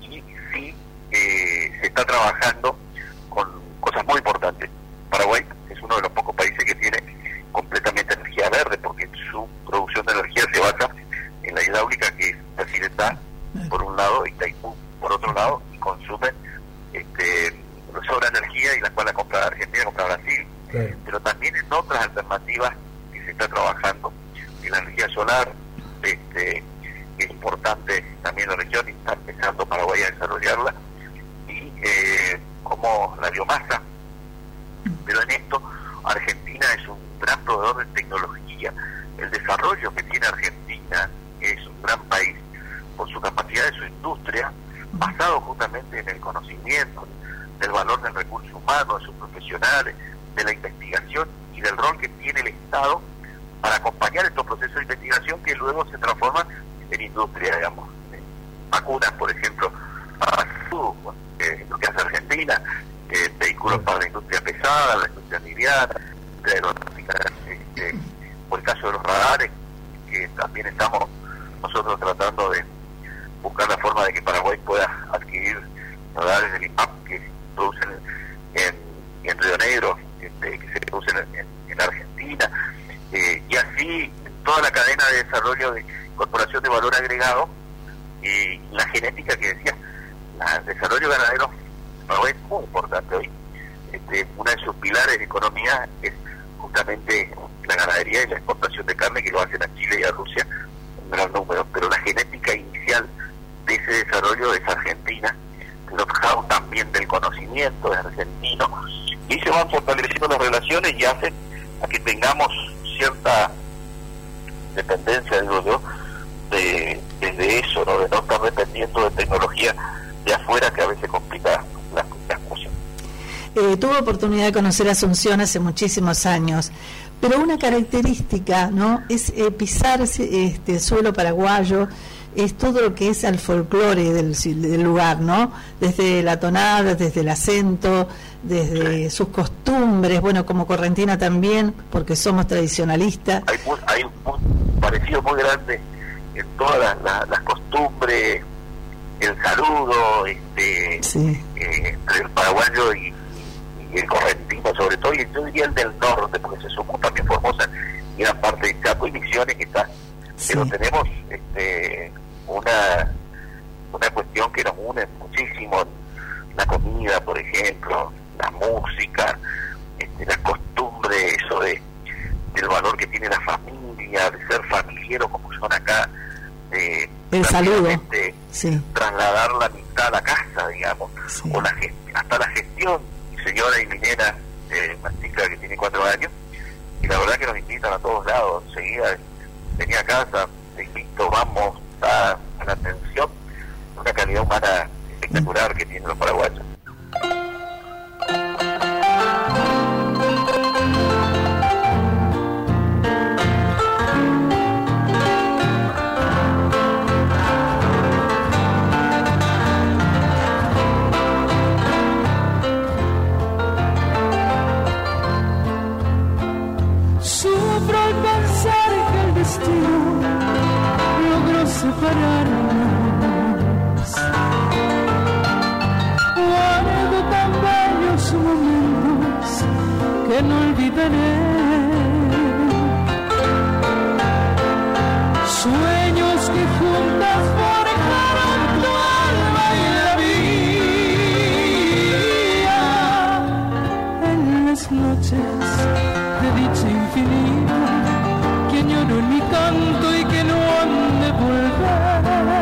y sí eh, se está trabajando con cosas muy importantes. Paraguay es uno de los pocos países que tiene completamente energía verde porque su producción de energía se basa en la hidráulica que es accidental por un lado y Taipú por otro lado y consumen este, sobra energía y la cual la compra Argentina, compra Brasil. Pero también en otras alternativas que se está trabajando, en la energía solar, este, es importante también la región y está empezando Paraguay a desarrollarla, y eh, como la biomasa. Pero en esto Argentina es un gran proveedor de tecnología. El desarrollo que tiene Argentina es un gran país por su capacidad de su industria, basado justamente en el conocimiento, del valor del recurso humano, de sus profesionales, de la investigación y del rol que tiene el Estado para acompañar estos procesos de investigación que luego se transforman en industria, digamos. Vacunas, por ejemplo, para eh, lo que hace Argentina, eh, vehículos para la industria pesada, la industria liviana, este, por el caso de los radares, que también estamos nosotros tratando de buscar la forma de que Paraguay pueda adquirir radares del IMAP que producen en, en Río Negro, este, que se producen en, Argentina, eh, y así toda la cadena de desarrollo de incorporación de y la genética que decía, el desarrollo ganadero es muy importante hoy. Este, una de sus pilares de economía es justamente la ganadería y la exportación de carne que lo hacen a Chile y a Rusia en gran número, pero la genética inicial de ese desarrollo es Argentina, los también del conocimiento de argentino, y se van fortaleciendo las relaciones y hacen a que tengamos cierta dependencia, digo yo, de, desde eso, ¿no? de no estar dependiendo de tecnología de afuera que a veces complica las, cosas. Eh, tuve oportunidad de conocer Asunción hace muchísimos años, pero una característica no es eh, pisar este suelo paraguayo es todo lo que es el folclore del, del, lugar, ¿no? Desde la tonada, desde el acento, desde sus costumbres, bueno, como Correntina también, porque somos tradicionalistas. Hay, hay un parecido muy grande en todas las, costumbres, el saludo, este, eh, entre el paraguayo y, el correntino, sobre todo, y yo diría el del norte, porque se supo también Formosa y gran parte de Chaco y Misiones que está pero tenemos este una, una cuestión que nos une muchísimo, la comida, por ejemplo, la música, este, la costumbre, eso de del valor que tiene la familia, de ser familiero como son acá, de el saludo, trasladar la mitad a la casa, digamos, o la hasta la gestión, señora y mi nena, eh, chica que tiene cuatro años, y la verdad que nos invitan a todos lados, enseguida venía a casa, te invito, vamos, a la atención, una calidad humana espectacular que tienen los paraguayos. Separarnos. Guardo tan bellos momentos que no olvidaré. Sueños que juntas forjaron tu alma y la mía. En las noches de dicha infinita, que añoro en mi canto y que no han de volver.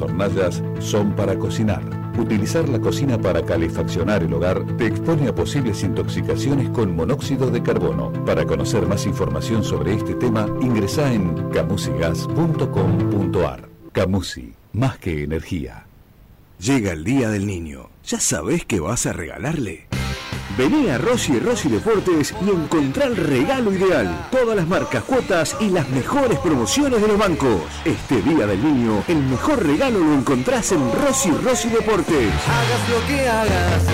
Las hornallas son para cocinar. Utilizar la cocina para calefaccionar el hogar te expone a posibles intoxicaciones con monóxido de carbono. Para conocer más información sobre este tema, ingresa en camusigas.com.ar. Camusi, más que energía. Llega el Día del Niño. ¿Ya sabés qué vas a regalarle? Vení a Rossi Rossi Deportes y encontrá el regalo ideal. Todas las marcas, cuotas y las mejores promociones de los bancos. Este Día del Niño, el mejor regalo lo encontrás en Rossi Rossi Deportes. Hagas lo que hagas.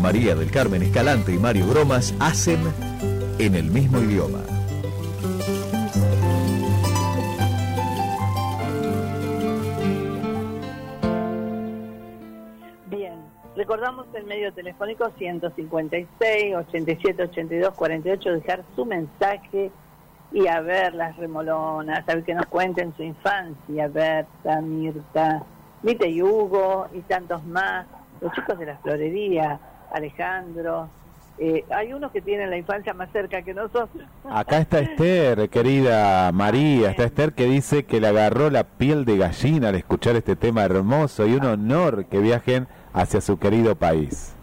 María del Carmen Escalante y Mario Bromas hacen en el mismo idioma. Telefónico 156 87 82 48, dejar su mensaje y a ver las remolonas, a ver que nos cuenten su infancia, Berta, Mirta, Mita y Hugo y tantos más, los chicos de la florería, Alejandro, eh, hay unos que tienen la infancia más cerca que nosotros. Acá está Esther, querida María, está Esther que dice que le agarró la piel de gallina al escuchar este tema hermoso y un honor que viajen hacia su querido país.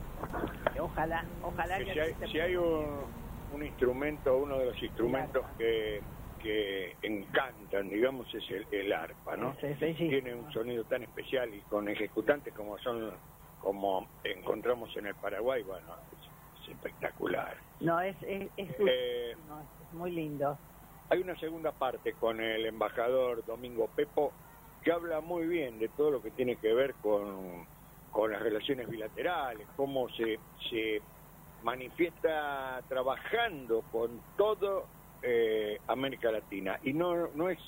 Ojalá, ojalá Que si hay, si hay un, un instrumento, uno de los instrumentos que, que encantan, digamos, es el, el arpa, ¿no? Sí, sí, sí. Tiene un sonido tan especial y con ejecutantes como son, como encontramos en el Paraguay, bueno, es, es espectacular. No, es, es, es, Eh, no, es muy lindo. Hay una segunda parte con el embajador Domingo Pepo que habla muy bien de todo lo que tiene que ver con, con las relaciones bilaterales, cómo se, se manifiesta trabajando con todo eh, América Latina. Y no, no es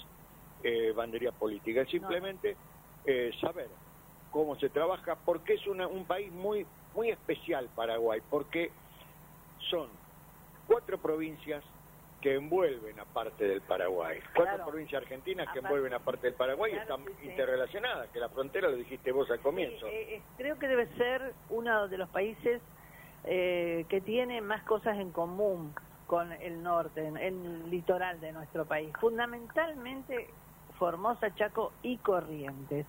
eh, bandería política, es simplemente eh, saber cómo se trabaja, porque es una- un país muy, muy especial Paraguay, porque son cuatro provincias que envuelven a parte del Paraguay. Cuatro Claro. provincias argentinas que Aparte- envuelven a parte del Paraguay Claro, están sí, interrelacionadas, que la frontera lo dijiste vos al comienzo. Eh, eh, creo que debe ser uno de los países eh, que tiene más cosas en común con el norte, en- el litoral de nuestro país. Fundamentalmente Formosa, Chaco y Corrientes.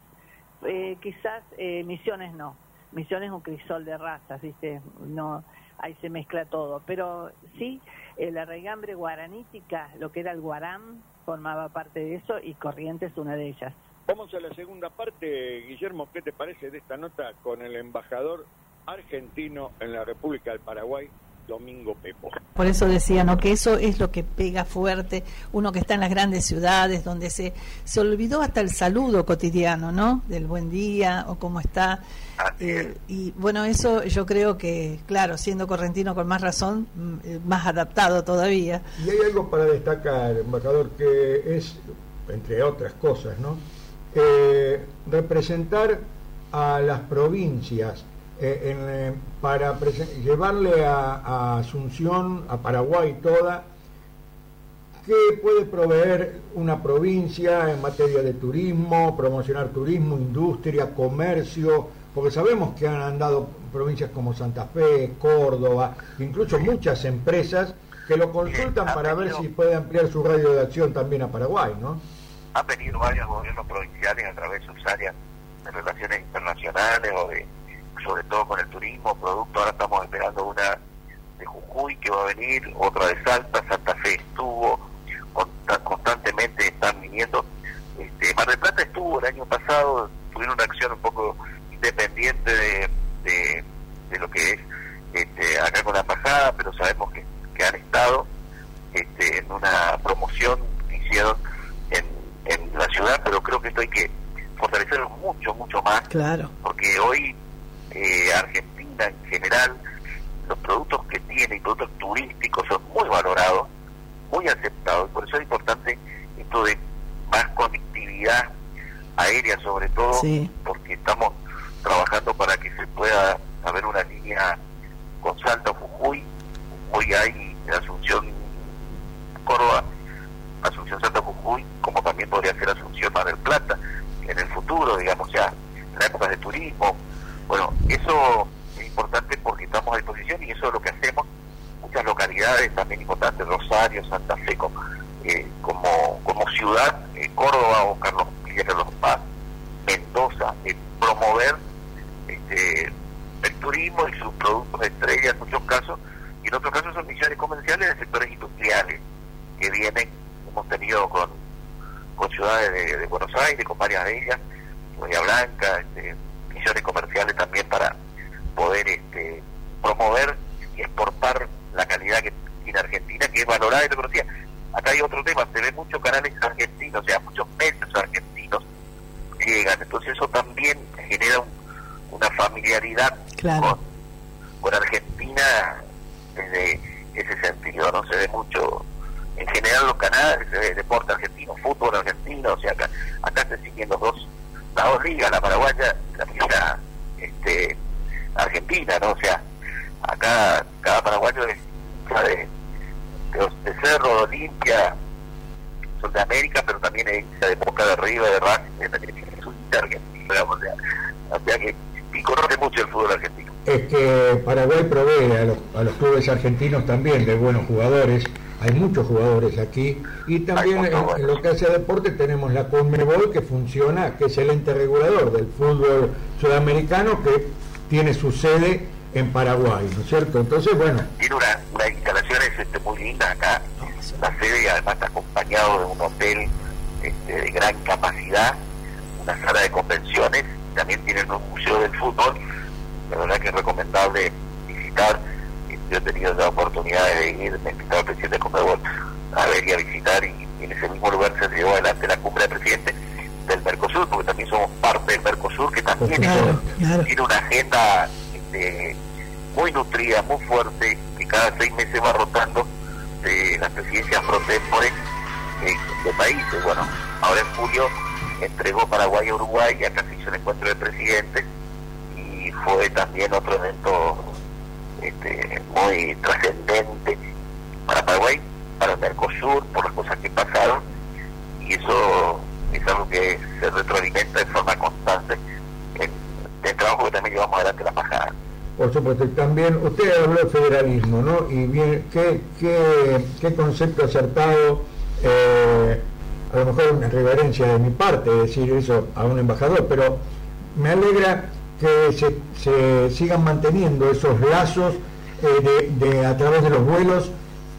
Eh, quizás eh, Misiones no. Misiones es un crisol de razas, ¿viste? No, ahí se mezcla todo. Pero sí, la regambre guaranítica, lo que era el guarán, formaba parte de eso y Corrientes una de ellas. Vamos a la segunda parte, Guillermo, ¿qué te parece de esta nota con el embajador argentino en la República del Paraguay, Domingo Pepo? Por eso decía, ¿no? Que eso es lo que pega fuerte. Uno que está en las grandes ciudades, donde se, se olvidó hasta el saludo cotidiano, ¿no? Del buen día o cómo está. Eh, y bueno, eso yo creo que, claro, siendo correntino con más razón, mm, más adaptado todavía. Y hay algo para destacar, embajador, que es, entre otras cosas, ¿no? Eh, representar a las provincias eh, en, eh, para llevarle a, a Asunción, a Paraguay toda, ¿qué puede proveer una provincia en materia de turismo, promocionar turismo, industria, comercio? Porque sabemos que han andado provincias como Santa Fe, Córdoba, incluso muchas empresas que lo consultan para ver si puede ampliar su radio de acción también a Paraguay, ¿no? han venido varios gobiernos provinciales a través de sus áreas de relaciones internacionales o de sobre todo con el turismo, producto, ahora estamos esperando una de Jujuy que va a venir, otra de Salta, Santa Fe estuvo, consta- constantemente están viniendo. Este, Mar del Plata estuvo el año pasado, tuvieron una acción un poco independiente de, de, de lo que es este, acá con la embajada, pero sabemos que, que han estado este, en una promoción que hicieron en, en la ciudad, pero creo que esto hay que fortalecerlo mucho, mucho más, Claro. porque hoy eh, Argentina en general, los productos que tiene y productos turísticos son muy valorados, muy aceptados, por eso es importante esto de más conectividad aérea sobre todo, Sí. porque estamos trabajando para que se pueda haber una línea con Salta o Jujuy, hoy hay Asunción Córdoba, Asunción Salta Jujuy, como también podría ser Asunción Mar del Plata, en el futuro, digamos, ya en la época de turismo. Bueno, eso es importante porque estamos a disposición y eso es lo que hacemos. Muchas localidades también importantes, Rosario, Santa Fe, como, eh, como, ciudad, eh, Córdoba o Carlos Villa Carlos Paz, Mendoza, eh, promover este, el turismo y sus productos de estrella en muchos casos, y en otros casos son misiones comerciales de sectores industriales que vienen, hemos tenido con, con ciudades de, de Buenos Aires, con varias de ellas, Bahía Blanca, este, comerciales también para poder este, promover y exportar la calidad que tiene Argentina, que es valorada y reconocida. Acá hay otro tema, se ven muchos canales argentinos, o sea, muchos medios argentinos llegan, entonces eso también genera un- una familiaridad Claro. con Argentina desde ese sentido, no se ve mucho, en general los canales, se ve deporte argentino, fútbol argentino, o sea, acá, acá se siguen los dos, las dos ligas, la paraguaya la liga este, argentina, ¿no? O sea, acá cada paraguayo es de, Cerro, Olimpia, son de América, pero también es de Boca de River, de Racing, también es un digamos, o sea, o sea que, y conoce mucho el fútbol argentino. es que Paraguay provee a los, a los clubes argentinos también de buenos jugadores, hay muchos jugadores aquí, y también en, lo que hace a deporte tenemos la Conmebol que funciona, que es el ente regulador del fútbol sudamericano que tiene su sede en Paraguay, ¿no es cierto? Entonces, bueno, Tiene una- instalaciones este, muy lindas acá, la sede además está acompañado de un hotel este, de gran capacidad, una sala de convenciones, también tienen un museo del fútbol, la verdad que es recomendable visitar, yo he tenido la oportunidad de ir, me invitó el presidente Conmebol a ver y a visitar y, en ese mismo lugar se llevó adelante la cumbre de presidentes del Mercosur, porque también somos parte del Mercosur, que también Claro, claro. tiene una agenda este, muy nutrida, muy fuerte, que cada seis meses va rotando de las presidencias pro tempore eh, de países. Bueno, ahora en julio entregó Paraguay a Uruguay, y acá se hizo el encuentro de presidentes y fue también otro evento este, muy trascendente para Paraguay, para Mercosur, por las cosas que pasaron y eso es algo que se retroalimenta de forma constante en el trabajo que también llevamos adelante la embajada. por supuesto, también usted habló de federalismo, ¿no? Y bien, ¿qué, qué, qué concepto acertado, eh, a lo mejor una reverencia de mi parte decir eso a un embajador, pero me alegra que se, se sigan manteniendo esos lazos eh, de, de- a través de los vuelos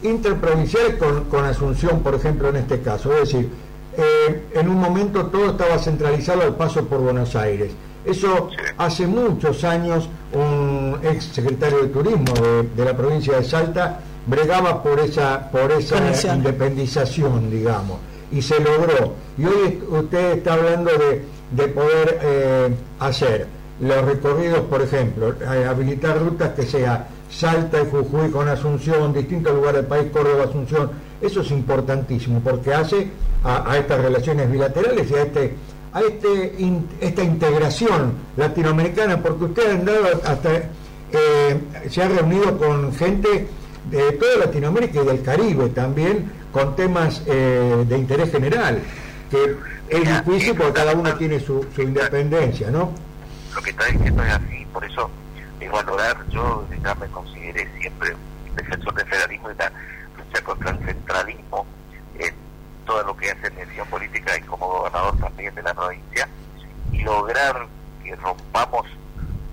interprovinciales con, con Asunción, por ejemplo, en este caso. Es decir, eh, en un momento todo estaba centralizado al paso por Buenos Aires. Eso hace muchos años un ex secretario de turismo de, de la provincia de Salta bregaba por esa por esa Conexión. independización, digamos, y se logró. Y hoy usted está hablando de, de poder eh, hacer los recorridos, por ejemplo, eh, habilitar rutas que sea Salta y Jujuy con Asunción, distintos lugares del país, Córdoba, Asunción. Eso es importantísimo porque hace a, a estas relaciones bilaterales y a este a este in- esta integración latinoamericana, porque usted ha andado hasta eh, se ha reunido con gente de toda Latinoamérica y del Caribe también, con temas eh, de interés general, que es difícil porque cada uno tiene su, su independencia, ¿no? Lo que está diciendo es así, por eso es valorar, yo ya me consideré siempre defensor del federalismo y la lucha contra el centralismo en todo lo que hace en política y como gobernador también de la provincia y lograr que rompamos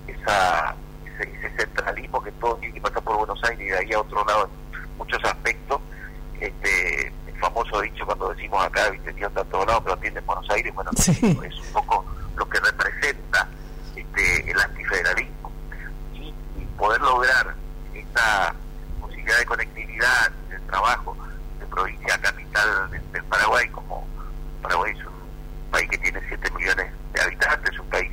esa, ese, ese centralismo que todo tiene que pasar por Buenos Aires y de ahí a otro lado en muchos aspectos. Este, el famoso dicho cuando decimos acá, viste, Dios está a todos lados, pero atiende en Buenos Aires, bueno, es un poco lo que representa este, el antifederalismo. Y, y poder lograr esta posibilidad de conectividad, de trabajo de provincia a capital del, del Paraguay, como Paraguay es un país que tiene 7 millones de habitantes, es un país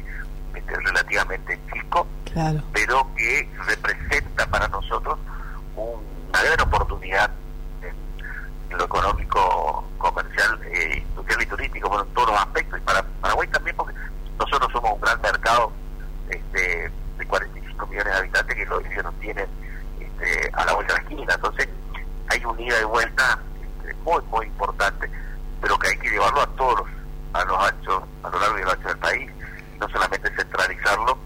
este, relativamente chico, Claro. pero que representa para nosotros una gran oportunidad en, en lo económico, comercial, eh, industrial y turístico, bueno, en todos los aspectos, y para Paraguay también, porque nosotros somos un gran mercado este, de 45 millones de habitantes que lo- ellos no tienen este, a la vuelta de la esquina, entonces hay un ida y vuelta este, muy, muy importante, pero que hay que llevarlo a todos los, a los anchos, a lo largo y a lo ancho del país, y no solamente centralizarlo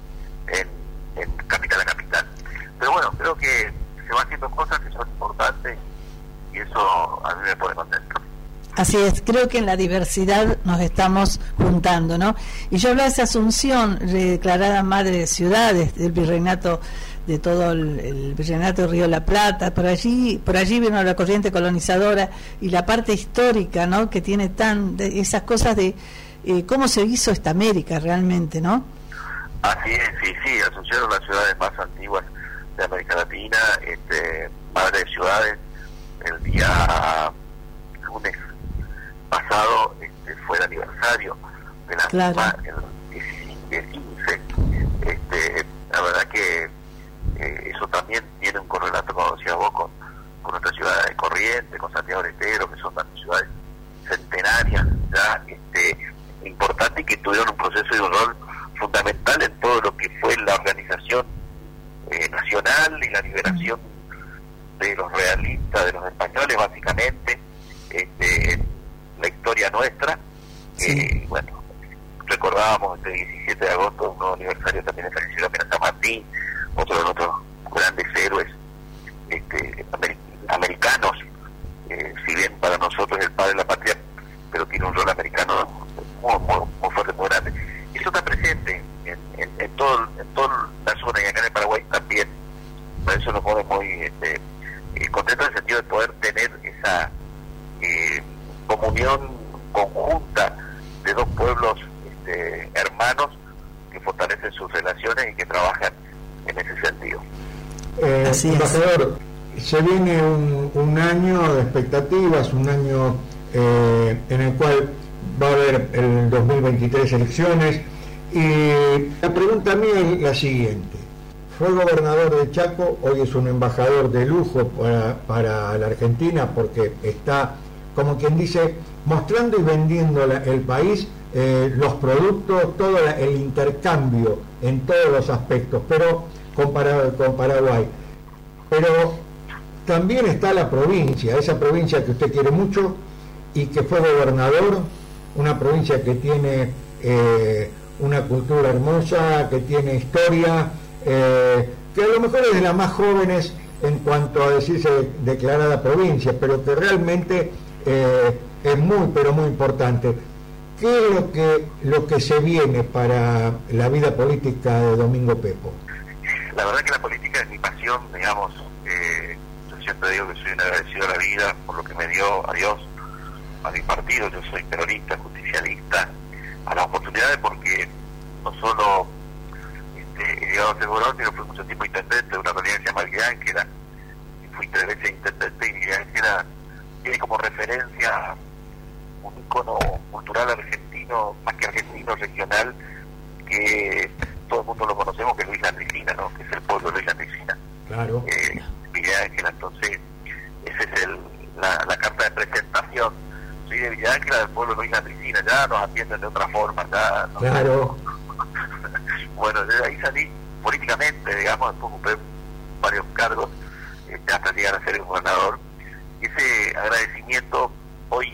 en, en capital a capital. Pero bueno, creo que se van haciendo cosas que son importantes y eso a mí me pone contento. Así creo que en la diversidad nos estamos juntando, ¿no? Y yo hablaba de esa Asunción, declarada madre de ciudades, del virreinato, de todo el, el virreinato de Río la Plata, por allí, por allí vino la corriente colonizadora y la parte histórica, ¿no? Que tiene tan, esas cosas de eh, cómo se hizo esta América realmente, ¿no? Así es, sí, sí, Asunción es una de las ciudades más antiguas de América Latina, este, madre de ciudades, el día lunes pasado este, fue el aniversario de la Claro. misma, el 15, el 15. Este, la verdad que eh, eso también tiene un correlato, como decías vos, con, con nuestra ciudad de Corrientes, con Santiago del Estero, que son también ciudades centenarias, ya este, importantes y que tuvieron un proceso y un rol fundamental en todo lo que fue la organización eh, nacional y la liberación de los realistas, de los españoles, básicamente, este, en la historia nuestra. Eh, bueno, recordábamos este 17 de agosto, un nuevo aniversario también de la Ciudad de San Martín, otro de nuestros grandes héroes este, americanos, eh, si bien para nosotros es el padre de la patria, pero tiene un rol americano muy, muy, fuerte, muy grande. Y eso está presente en, en, todo, en toda la zona y acá en el Paraguay también. Por eso nos pone muy este, eh, contentos en el sentido de poder tener esa eh, comunión conjunta de dos pueblos este, hermanos que fortalecen sus relaciones y que trabajan en ese sentido. Eh, embajador, se viene un, un, año de expectativas, un año eh, en el cual va a haber el 2023 y la pregunta mía es la siguiente. Fue gobernador de Chaco, hoy es un embajador de lujo para, para la Argentina porque está, como quien dice, mostrando y vendiendo el país, eh, los productos, todo el intercambio en todos los aspectos, pero comparado con Paraguay. Pero también está la provincia, esa provincia que usted quiere mucho y que fue gobernador, una provincia que tiene eh, una cultura hermosa, que tiene historia, eh, que a lo mejor es de las más jóvenes en cuanto a decirse declarada provincia, pero que realmente es muy, pero muy importante. ¿Qué es lo que, lo que se viene para la vida política de Domingo Pepo? La verdad que la política es mi pasión, digamos. Eh, yo siempre digo que soy un agradecido a la vida por lo que me dio a Dios, a mi partido. Yo soy peronista, justicialista, a las oportunidades porque no solo este, he llegado a ser gobernador, sino fui mucho tiempo intendente de una comunidad que se llama Ángela. Fui tres veces intendente y Ángela tiene como referencia un icono cultural argentino, más que argentino, regional, que todo el mundo lo conocemos, que es Luis Landricina, ¿no? que es el pueblo de Luis Landricina. Claro. Eh, Ángela, entonces, esa es el, la, carta de presentación. Soy de Villa Ángela, del pueblo de Luis Landricina, ya nos atienden de otra forma, ya. claro. bueno, desde ahí salí políticamente, digamos, después ocupé varios cargos este, hasta llegar a ser el gobernador. Y ese agradecimiento hoy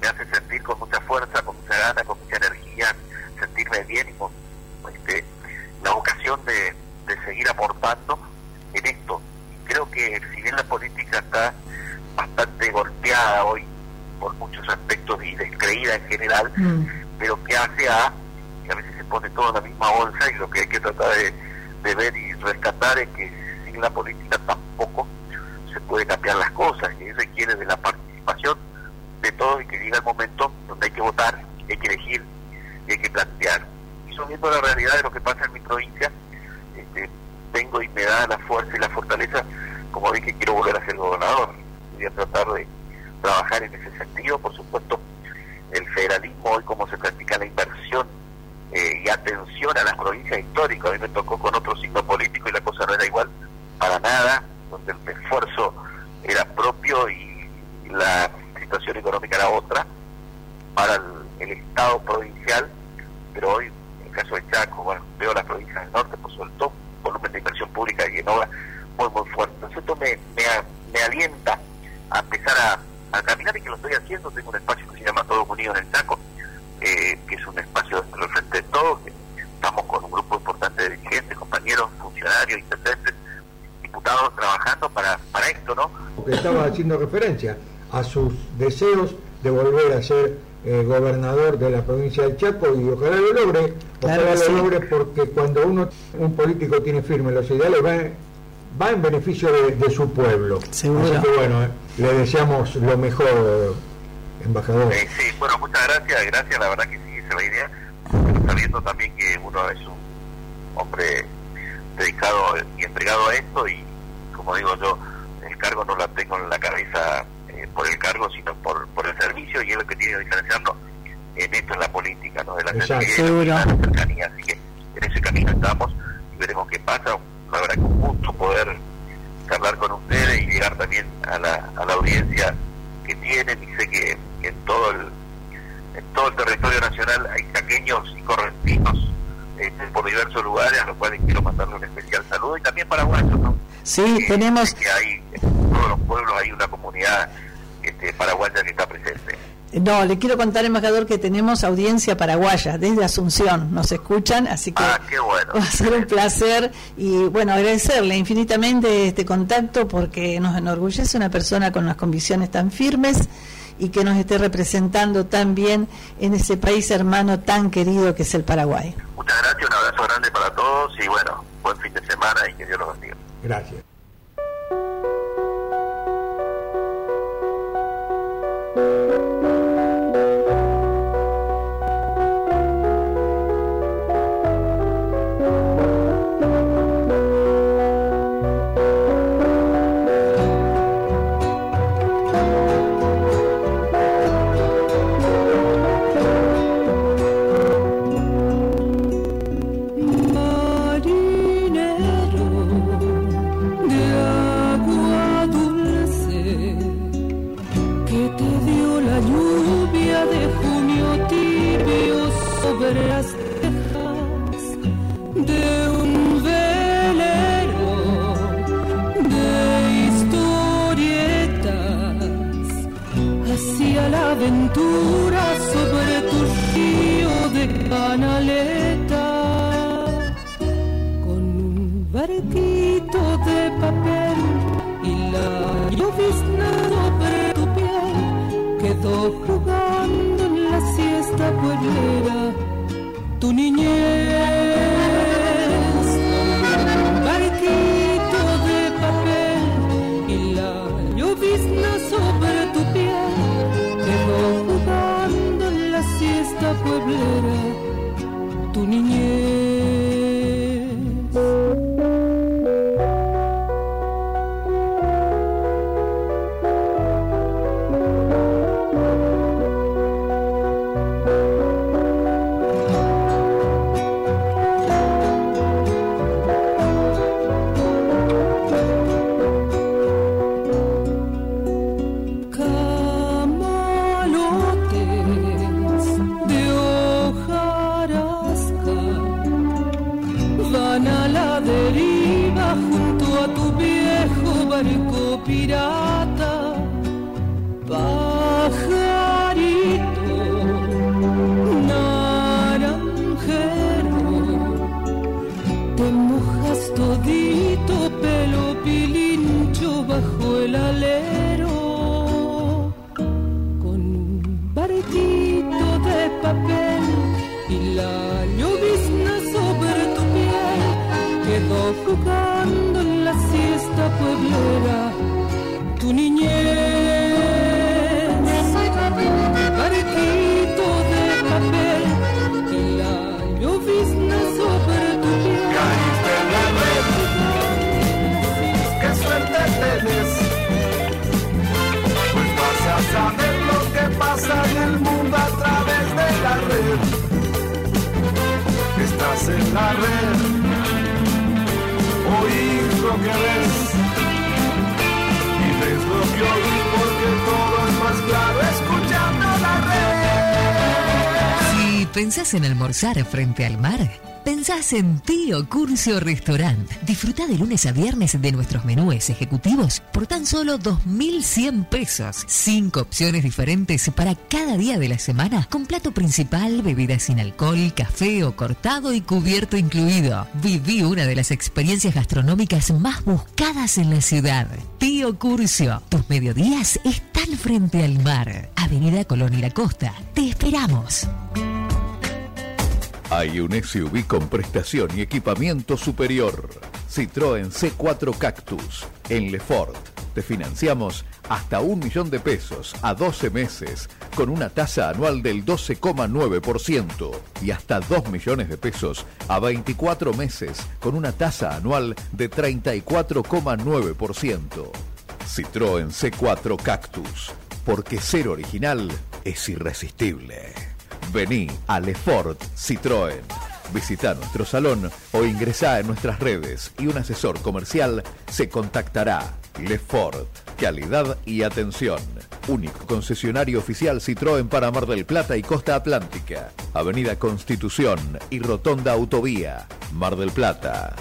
me hace sentir con mucha fuerza, con mucha gana, con mucha energía, sentirme bien y con este, la vocación de, seguir aportando en esto. Creo que si bien la política está bastante golpeada hoy por muchos aspectos y descreída en general, mm. pero que hace a que a veces se pone todo en la misma bolsa y lo que hay que tratar de, de ver y rescatar es que sin la política tampoco se puede cambiar las cosas y requiere de la participación de todo y que llega el momento donde hay que votar, hay que elegir y hay que plantear. Y viendo la realidad de lo que pasa en mi provincia, este, tengo y me da la fuerza y la fortaleza, como dije, quiero volver a ser gobernador. Voy a tratar de trabajar en ese sentido, por supuesto, el federalismo hoy como se practica la inversión eh, y atención a las provincias históricas. A mí me tocó con otro signo político y la cosa no era igual para nada, donde el esfuerzo era propio y la situación económica era otra para el, Estado provincial, pero hoy, en el caso de Chaco, bueno, veo las provincias del norte, por sobre todo, volumen de inversión pública y en obra muy, muy fuerte. Entonces esto me, me, alienta a empezar a, caminar y que lo estoy haciendo. Tengo un espacio que se llama Todos Unidos en el Chaco, eh, que es un espacio dentro frente de todos. Estamos con un grupo importante de dirigentes, compañeros, funcionarios, intendentes, diputados trabajando para, para esto, ¿no? Porque estaba haciendo referencia a sus deseos de volver a ser eh, gobernador de la provincia del Chaco y ojalá lo logre, ojalá lo logre porque cuando uno, un político tiene firme los ideales va, en beneficio de, su pueblo. Seguro. Así que bueno, eh, le deseamos lo mejor, embajador. Sí, sí, bueno, muchas gracias, gracias, la verdad que sí, esa es la idea, sabiendo también que uno es un hombre dedicado y entregado a esto y como digo yo, el cargo no la tengo en la cabeza por el cargo, sino por, por el servicio, y es lo que tiene que diferenciarnos en esto, en la política, ¿no? de la, cercanía, Así que en ese camino estamos y veremos qué pasa. Que un gusto poder hablar con ustedes y llegar también a la, a la audiencia que tienen y sé que en todo el en todo el territorio nacional hay saqueños y correntinos este, por diversos lugares a los cuales quiero mandarle un especial saludo y también paraguayos ¿no? sí tenemos que hay en todos los pueblos hay una comunidad este, paraguaya que está presente. No, le quiero contar, embajador, que tenemos audiencia paraguaya desde Asunción. Nos escuchan, así que Ah, qué bueno. va a ser un placer y bueno, agradecerle infinitamente este contacto porque nos enorgullece una persona con unas convicciones tan firmes y que nos esté representando tan bien en ese país hermano tan querido que es el Paraguay. Muchas gracias, un abrazo grande para todos y bueno, buen fin de semana y que Dios los bendiga. Gracias. Almorzar frente al mar, pensás en Tío Curcio Restaurant. Disfruta de lunes a viernes de nuestros menúes ejecutivos por tan solo 2.100 pesos. Cinco opciones diferentes para cada día de la semana, con plato principal, bebida sin alcohol, café o cortado y cubierto incluido. Viví una de las experiencias gastronómicas más buscadas en la ciudad. Tío Curcio, tus mediodías están frente al mar. Avenida Colón y la Costa. Te esperamos. Hay un SUV con prestación y equipamiento superior. Citroën C4 Cactus en Lefort. Te financiamos hasta un millón de pesos a 12 meses con una tasa anual del 12,9% y hasta 2 millones de pesos a 24 meses con una tasa anual de 34,9%. Citroën C4 Cactus, porque ser original es irresistible. Vení a Lefort Citroën. Visita nuestro salón o ingresá en nuestras redes y un asesor comercial se contactará. Lefort, calidad y atención. Único concesionario oficial Citroën para Mar del Plata y Costa Atlántica. Avenida Constitución y Rotonda Autovía. Mar del Plata.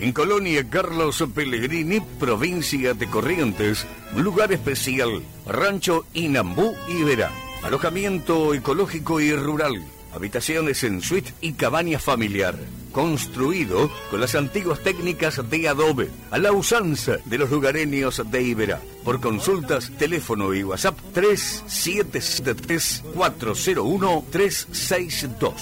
En Colonia Carlos Pellegrini, provincia de Corrientes, lugar especial, Rancho Inambú y Verá. Alojamiento ecológico y rural, habitaciones en suite y cabaña familiar. Construido con las antiguas técnicas de adobe, a la usanza de los lugareños de Iberá. Por consultas, teléfono y WhatsApp 3773 401 362.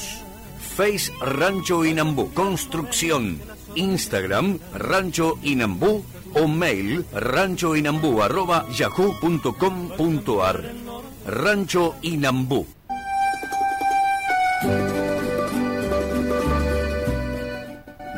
Face Rancho Inambú. Construcción. Instagram Rancho Inambú o mail ranchoinambú.yahoo.com.ar Rancho Inambú.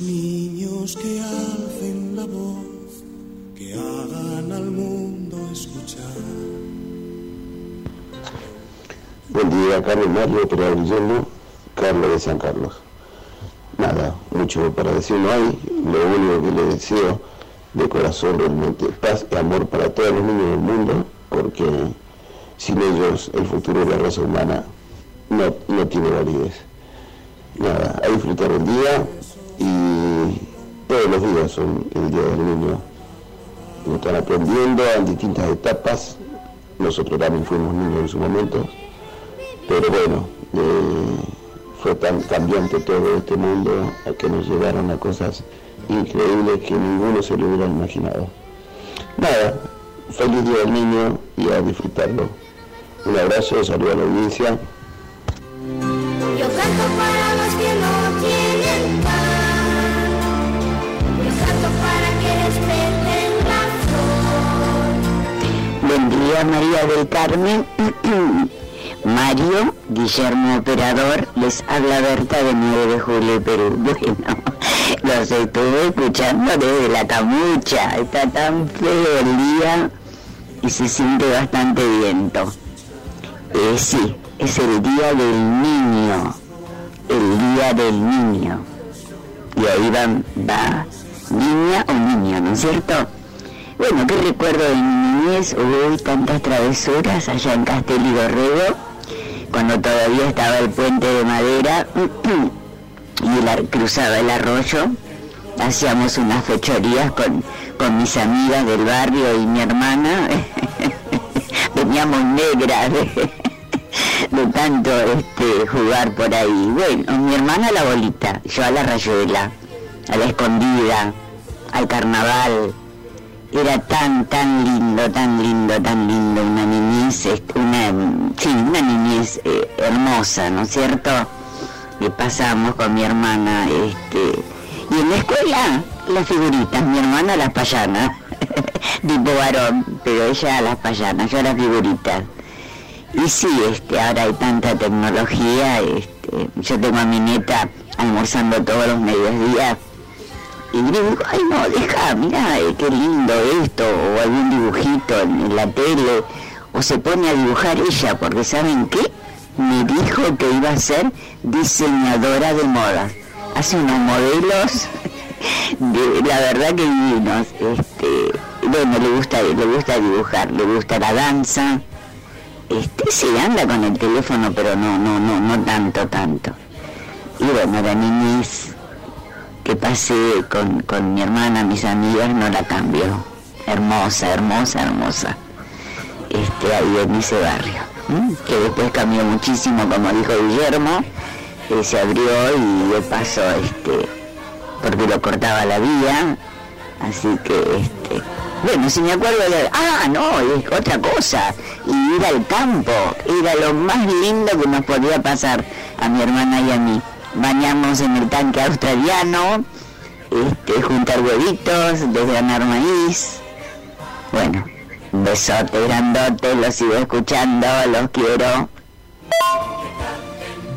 Niños que alcen la voz, que hagan al mundo escuchar. Buen día, Carlos Mario, Guillermo, Carlos de San Carlos. Nada, mucho para decir no hay, lo único que le deseo de corazón realmente paz y amor para todos los niños del mundo, porque sin ellos el futuro de la raza humana no, no tiene validez. Nada, a disfrutar el día, y todos los días son el Día del Niño. Están aprendiendo en distintas etapas. Nosotros también fuimos niños en su momento, pero bueno, eh, fue tan cambiante todo este mundo a que nos llevaron a cosas increíbles que ninguno se lo hubiera imaginado. Nada, feliz Día del Niño y a disfrutarlo. Un abrazo, saludo a la audiencia. Día María del Carmen. Mario, Guillermo Operador, les habla Berta de 9 de julio, Perú. Bueno, los estuve escuchando desde la camucha. Está tan feo el día y se siente bastante viento. Eh, sí, es el día del niño. El día del niño. Y ahí va, va niña o niño, ¿no es cierto? Bueno, ¿qué recuerdo de mi niñez? Hubo tantas travesuras allá en Castel y Dorrego, cuando todavía estaba el puente de madera y cruzaba el arroyo. Hacíamos unas fechorías con, con mis amigas del barrio y mi hermana. Veníamos negras de, de tanto este, jugar por ahí. Bueno, mi hermana a la bolita, yo a la rayuela, a la escondida, al carnaval era tan, tan lindo, tan lindo, tan lindo, una niñez, este, una, sí, una niñez eh, hermosa, ¿no es cierto? Que pasamos con mi hermana, este, y en la escuela las figuritas, mi hermana las payanas, tipo varón, pero ella las payanas, yo las figuritas. Y sí, este, ahora hay tanta tecnología, este, yo tengo a mi nieta almorzando todos los mediodías y digo, ay no, deja, mira, eh, qué lindo esto, o algún dibujito en, la tele, o se pone a dibujar ella, porque ¿saben qué? Me dijo que iba a ser diseñadora de modas. Hace unos modelos, de, la verdad que divinos. Este, bueno, le gusta, le gusta dibujar, le gusta la danza. Este, sí, anda con el teléfono, pero no, no, no, no tanto, tanto. Y bueno, la niñez que pasé con, con mi hermana, mis amigas, no la cambio. Hermosa, hermosa, hermosa. Este, ahí en ese barrio. Que después cambió muchísimo, como dijo Guillermo, eh, se abrió y de paso, este, porque lo cortaba la vía, así que, este, bueno, si me acuerdo de, ah, no, es otra cosa, y ir al campo, era lo más lindo que nos podía pasar a mi hermana y a mí. Bañamos en el tanque australiano, este, juntar huevitos, desgranar maíz, bueno, besote grandote, los sigo escuchando, los quiero.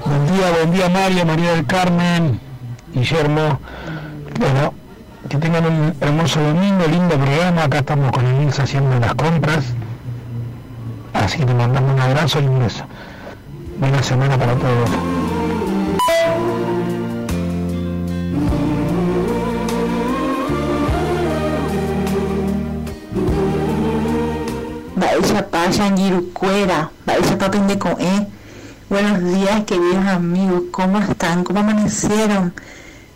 Buen día, buen día María, María del Carmen, Guillermo. Bueno, que tengan un hermoso domingo, lindo programa. Acá estamos con Emilce haciendo las compras. Así que mandamos un abrazo y un beso. Buena semana para todos. Baisha Pasha Yirucuera, Baisha Papin de Coe. Buenos días, queridos amigos, ¿cómo están? ¿Cómo amanecieron?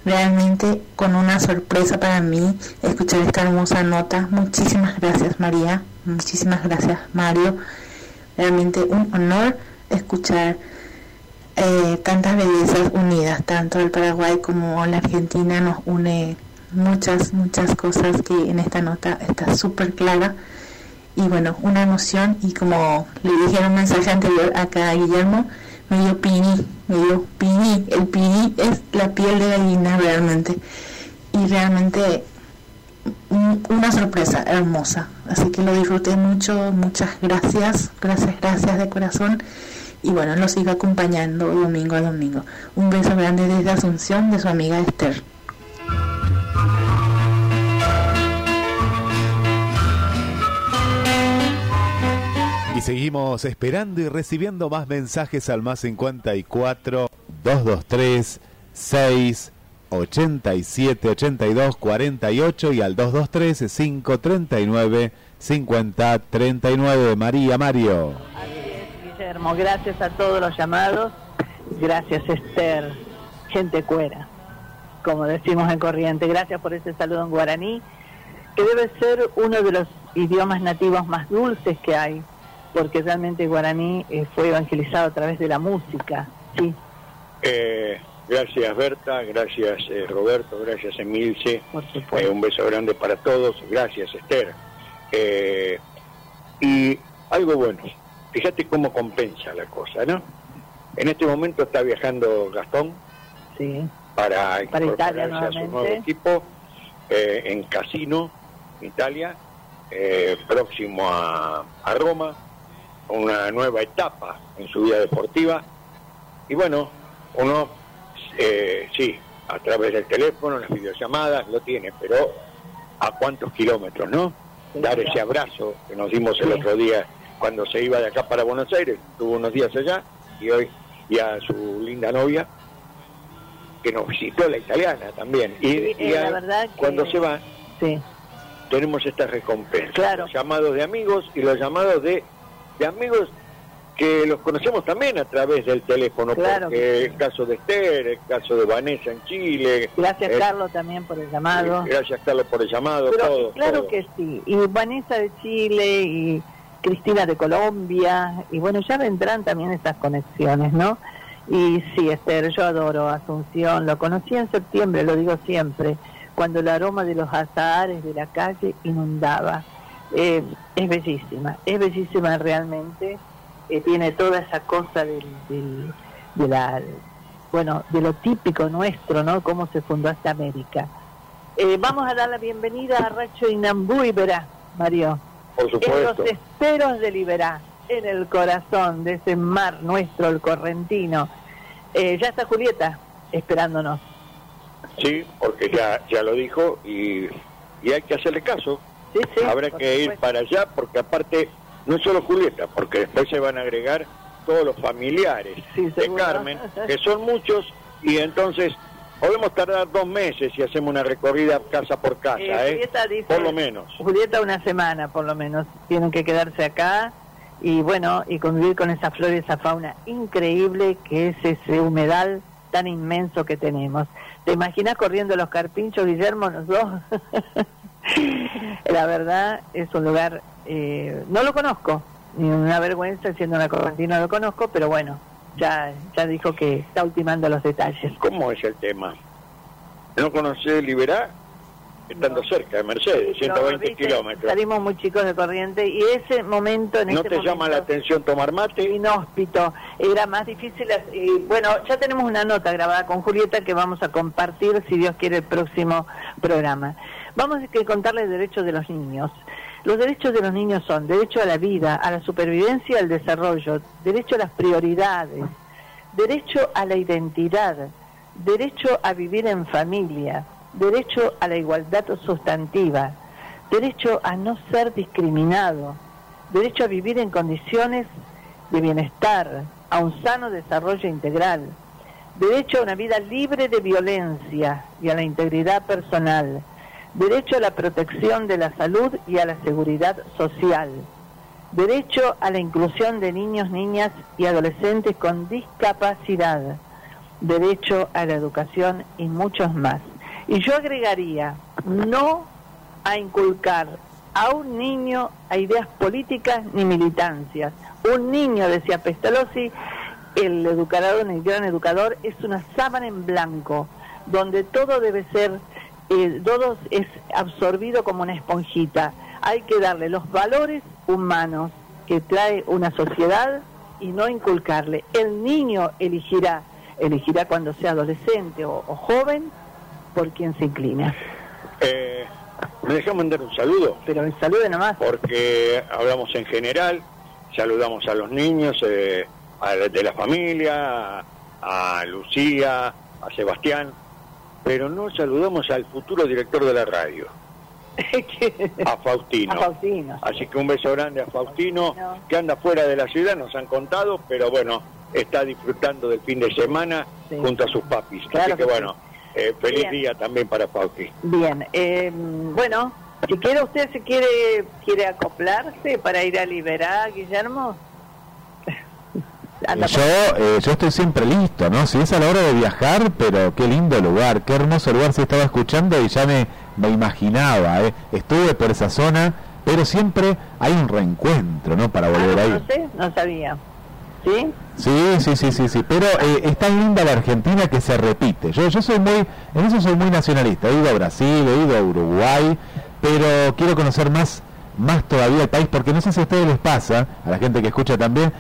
Realmente con una sorpresa para mí escuchar esta hermosa nota. Muchísimas gracias, María. Muchísimas gracias, Mario. Realmente un honor escuchar eh, tantas bellezas unidas, tanto el Paraguay como la Argentina nos une muchas, muchas cosas que en esta nota está súper clara. Y bueno, una emoción y como le dije en un mensaje anterior acá a Guillermo, me dio pini, me dio pini, el pini es la piel de gallina realmente. Y realmente un- una sorpresa hermosa, así que lo disfruté mucho, muchas gracias, gracias, gracias de corazón y bueno, lo sigo acompañando domingo a domingo. Un beso grande desde Asunción de su amiga Esther. Y seguimos esperando y recibiendo más mensajes al más 54 223 6 87 82 48 y al 223 539 50 39 María Mario. Gracias a todos los llamados. Gracias, Esther. Gente cuera, como decimos en corriente. Gracias por ese saludo en guaraní, que debe ser uno de los idiomas nativos más dulces que hay, porque realmente el guaraní eh, fue evangelizado a través de la música. Sí, Eh, gracias Berta, gracias eh, Roberto, gracias Emilce. Eh, un beso grande para todos. Gracias Esther. Eh, y algo bueno, fíjate cómo compensa la cosa, ¿no? En este momento está viajando Gastón sí. para, Para Italia a su nuevo equipo eh, en Casino, Italia, eh, próximo a, a Roma, una nueva etapa en su vida deportiva. Y bueno, uno, eh, sí, a través del teléfono, las videollamadas, lo tiene, pero ¿a cuántos kilómetros, no? Dar ese abrazo que nos dimos el Sí. otro día cuando se iba de acá para Buenos Aires, estuvo unos días allá, y hoy, y a su linda novia, que nos visitó la italiana también. Y, Sí, y eh, a- la verdad que- cuando se va, sí. tenemos esta recompensa. Claro. Los llamados de amigos y los llamados de, de amigos que los conocemos también a través del teléfono, Claro porque el caso de Esther, el caso de Vanessa en Chile. Gracias, eh, Carlos, también por el llamado. Gracias, Carlos, por el llamado. Pero todo, claro todo. que sí. Y Vanessa de Chile y Cristina de Colombia. Y bueno, ya vendrán también estas conexiones, ¿no? Y sí, Esther, yo adoro Asunción. Lo conocí en septiembre, lo digo siempre, cuando el aroma de los azahares de la calle inundaba. Eh, es bellísima, es bellísima realmente. Eh, tiene toda esa cosa del, del- de la bueno de lo típico nuestro no cómo se fundó esta América Eh, vamos a dar la bienvenida a Racho Inambú verá Mario Por en los supuesto. esteros de Liberá en el corazón de ese mar nuestro el correntino Eh, ya está Julieta esperándonos Sí, porque ya, ya lo dijo y, y hay que hacerle caso. Habrá por que ir para allá porque aparte, no es solo Julieta, porque después se van a agregar todos los familiares de seguro. Carmen, que son muchos, y entonces podemos tardar dos meses si hacemos una recorrida casa por casa, Eh, ¿eh? Dice- Por lo menos. Julieta una semana por lo menos, tienen que quedarse acá y bueno, y convivir con esa flora y esa fauna increíble que es ese humedal tan inmenso que tenemos. ¿Te imaginas corriendo los carpinchos, Guillermo, los dos? La verdad es un lugar, eh, no lo conozco, ni una vergüenza siendo una correntina lo conozco, pero bueno, ya, ya dijo que está ultimando los detalles. ¿Cómo es el tema? ¿No conocés Liberá? Estando cerca de Mercedes, Pero, 120 ¿viste? kilómetros. Salimos muy chicos de corriente y ese momento en ¿No te llama la atención tomar mate? inhóspito era más difícil. Y bueno, ya tenemos una nota grabada con Julieta que vamos a compartir, si Dios quiere, el próximo programa. Vamos a contarles derechos de los niños. Los derechos de los niños son derecho a la vida, a la supervivencia al desarrollo, derecho a las prioridades, derecho a la identidad, derecho a vivir en familia, derecho a la igualdad sustantiva, derecho a no ser discriminado, derecho a vivir en condiciones de bienestar, a un sano desarrollo integral, derecho a una vida libre de violencia y a la integridad personal, derecho a la protección de la salud y a la seguridad social, derecho a la inclusión de niños, niñas y adolescentes con discapacidad, derecho a la educación y muchos más. Y yo agregaría, no a inculcar a un niño a ideas políticas ni militancias. Un niño, decía Pestalozzi, el educador, el gran educador, es una sábana en blanco, donde todo debe ser, eh, todo es absorbido como una esponjita. Hay que darle los valores humanos que trae una sociedad y no inculcarle. El niño elegirá, elegirá cuando sea adolescente o, o joven, por quien se inclina. Eh, ¿Me dejás mandar un saludo? Pero el saludo nomás. Porque hablamos en general, saludamos a los niños eh, a de la familia, a Lucía, a Sebastián, pero no saludamos al futuro director de la radio, a Faustino. A Faustino. Así que un beso grande a Faustino, que anda fuera de la ciudad, nos han contado, pero bueno, está disfrutando del fin de semana Sí. junto a sus papis. Claro Así que que bueno, eh, feliz Bien. día también para Fausti. Bien, eh, bueno, si quiere usted, si quiere, quiere acoplarse para ir a liberar, Guillermo. Anda Yo, eh, yo estoy siempre listo, ¿no? Si es a la hora de viajar, pero qué lindo lugar, qué hermoso lugar se estaba escuchando y ya me, me imaginaba, ¿eh? Estuve por esa zona, pero siempre hay un reencuentro, ¿no? Para volver a no sé, no sabía. ¿Sí? Sí, sí, sí, sí, sí, pero eh, es tan linda la Argentina que se repite. Yo, yo soy muy, en eso soy muy nacionalista. He ido a Brasil, he ido a Uruguay, pero quiero conocer más, más todavía el país, porque no sé si a ustedes les pasa, a la gente que escucha también,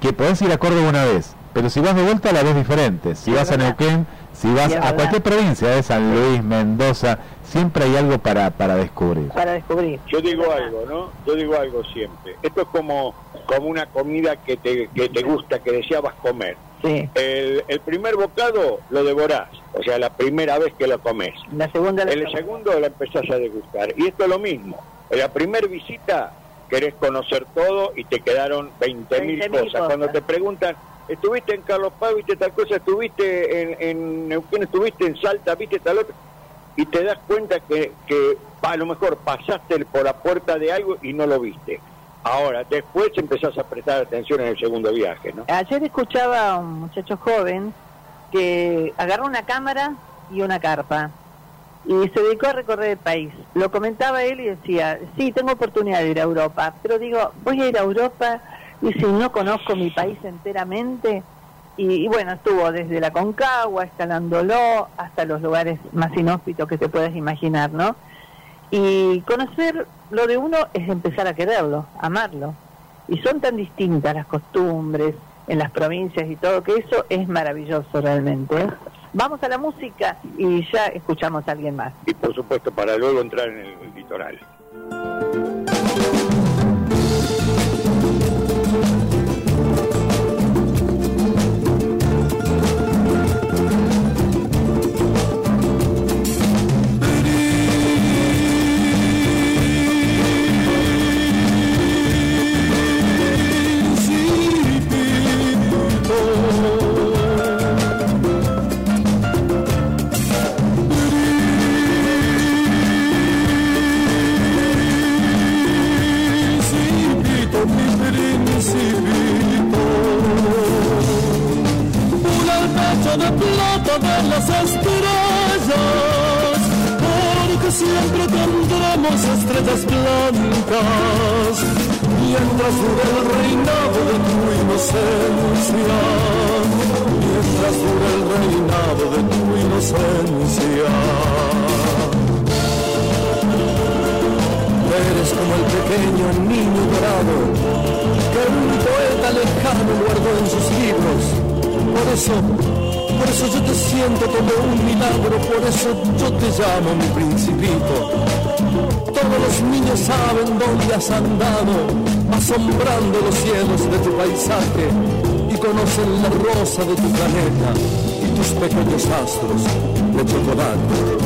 que podés ir a Córdoba una vez, pero si vas de vuelta la ves diferente. Si vas a Neuquén, si vas Sí, a cualquier provincia, de San Luis, Mendoza, siempre hay algo para, para descubrir. Para descubrir. Yo digo algo, ¿no? Yo digo algo siempre. Esto es como, como una comida que te, que te gusta, que deseabas comer. Sí. El, el primer bocado lo devorás, o sea, la primera vez que lo comes. La segunda la El segundo la empezás a degustar. Y esto es lo mismo. En la primera visita querés conocer todo y te quedaron 20 mil 20.000 cosas. cosas. Cuando te preguntan, ¿estuviste en Carlos Paz, viste tal cosa? ¿Estuviste en, en Neuquén, estuviste en Salta, viste tal otra? Y te das cuenta que, que a lo mejor pasaste por la puerta de algo y no lo viste. Ahora, después empezás a prestar atención en el segundo viaje, ¿no? Ayer escuchaba a un muchacho joven que agarró una cámara y una carpa y se dedicó a recorrer el país. Lo comentaba él y decía, sí, tengo oportunidad de ir a Europa, pero digo, voy a ir a Europa y si no conozco mi país enteramente, y, bueno, estuvo desde la Concagua, escalándolo, hasta los lugares más inhóspitos que te puedas imaginar, ¿no? Y conocer lo de uno es empezar a quererlo, amarlo. Y son tan distintas las costumbres en las provincias y todo, que eso es maravilloso realmente. ¿eh? Vamos a la música y ya escuchamos a alguien más. Y por supuesto, para luego entrar en el litoral. Eso, por eso yo te siento como un milagro, por eso yo te llamo mi principito. Todos los niños saben dónde has andado, asombrando los cielos de tu paisaje y conocen la rosa de tu planeta y tus pequeños astros de chocolate.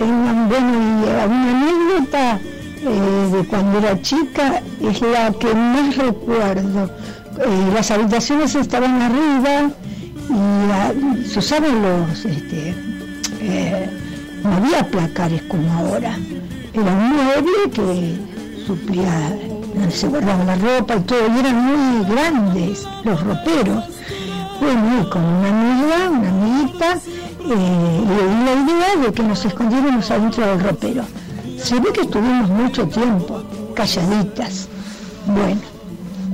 Tengan bueno y alguna anécdota eh, de cuando era chica es la que más recuerdo. Eh, las habitaciones estaban arriba y se usaban los, este, eh, no había placares como ahora, era un mueble que suplía se guardaba la ropa y todo, y eran muy grandes los roperos. Bueno, y con una amiga, una amiguita, eh, la idea de que nos escondiéramos adentro del ropero. Se ve que estuvimos mucho tiempo, calladitas. Bueno,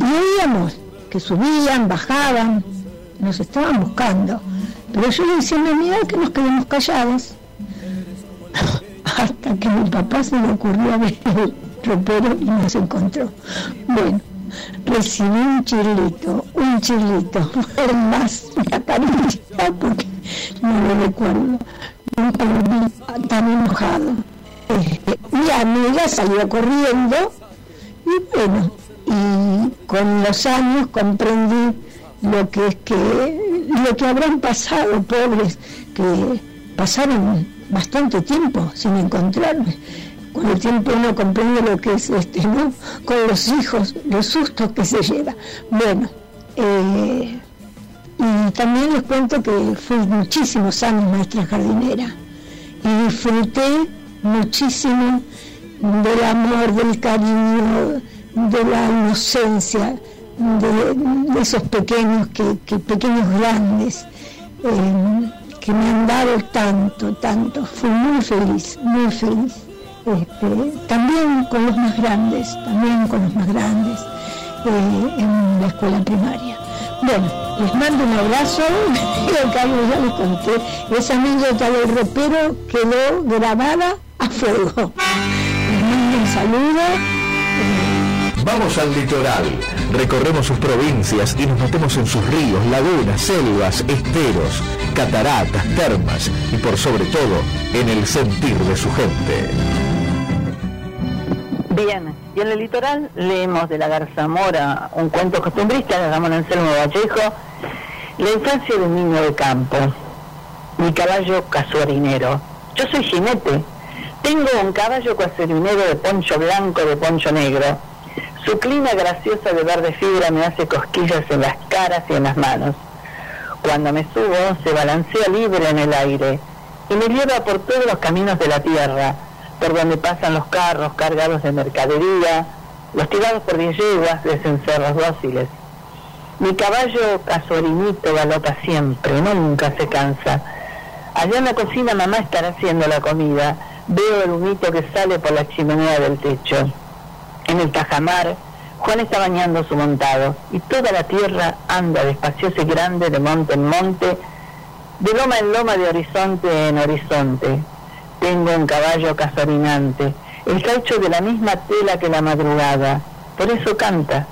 y oíamos que subían, bajaban, nos estaban buscando. Pero yo le decía a mi que nos quedemos calladas. Hasta que mi papá se le ocurrió abrir el ropero y nos encontró. Bueno, recibí un chilito, un chilito, fue más una carilla porque no lo recuerdo. Vi tan enojado. Este, mi amiga salió corriendo y bueno, y con los años comprendí lo que es que lo que habrán pasado, pobres, que pasaron bastante tiempo sin encontrarme. Con el tiempo uno comprende lo que es este, ¿no? Con los hijos, los sustos que se lleva. Bueno, eh, también les cuento que fui muchísimos años maestra jardinera y disfruté muchísimo del amor, del cariño, de la inocencia, de, esos pequeños, que, que pequeños grandes, eh, que me han dado tanto, tanto. Fui muy feliz, muy feliz. Este, también con los más grandes, también con los más grandes eh, en la escuela primaria. Bueno, les mando un abrazo, creo que algo ya les conté, esa anécdota del ropero quedó grabada a fuego. Les mando un saludo. Vamos al litoral, recorremos sus provincias y nos metemos en sus ríos, lagunas, selvas, esteros, cataratas, termas y por sobre todo en el sentir de su gente. Bien, y en el litoral leemos de la Garzamora un cuento costumbrista de Ramón Anselmo Vallejo, la infancia de un niño de campo, mi caballo casuarinero. Yo soy jinete, tengo un caballo casuarinero de poncho blanco, de poncho negro. Su clima graciosa de verde fibra me hace cosquillas en las caras y en las manos. Cuando me subo, se balancea libre en el aire y me lleva por todos los caminos de la tierra, por donde pasan los carros cargados de mercadería, los tirados por diez yeguas de cencerros dóciles. Mi caballo casuarinito galopa siempre, nunca se cansa. Allá en la cocina mamá estará haciendo la comida. Veo el humito que sale por la chimenea del techo. En el tajamar, Juan está bañando su montado y toda la tierra anda despaciosa y grande de monte en monte, de loma en loma, de horizonte en horizonte. Tengo un caballo casarinante. Está hecho de la misma tela que la madrugada. Por eso canta.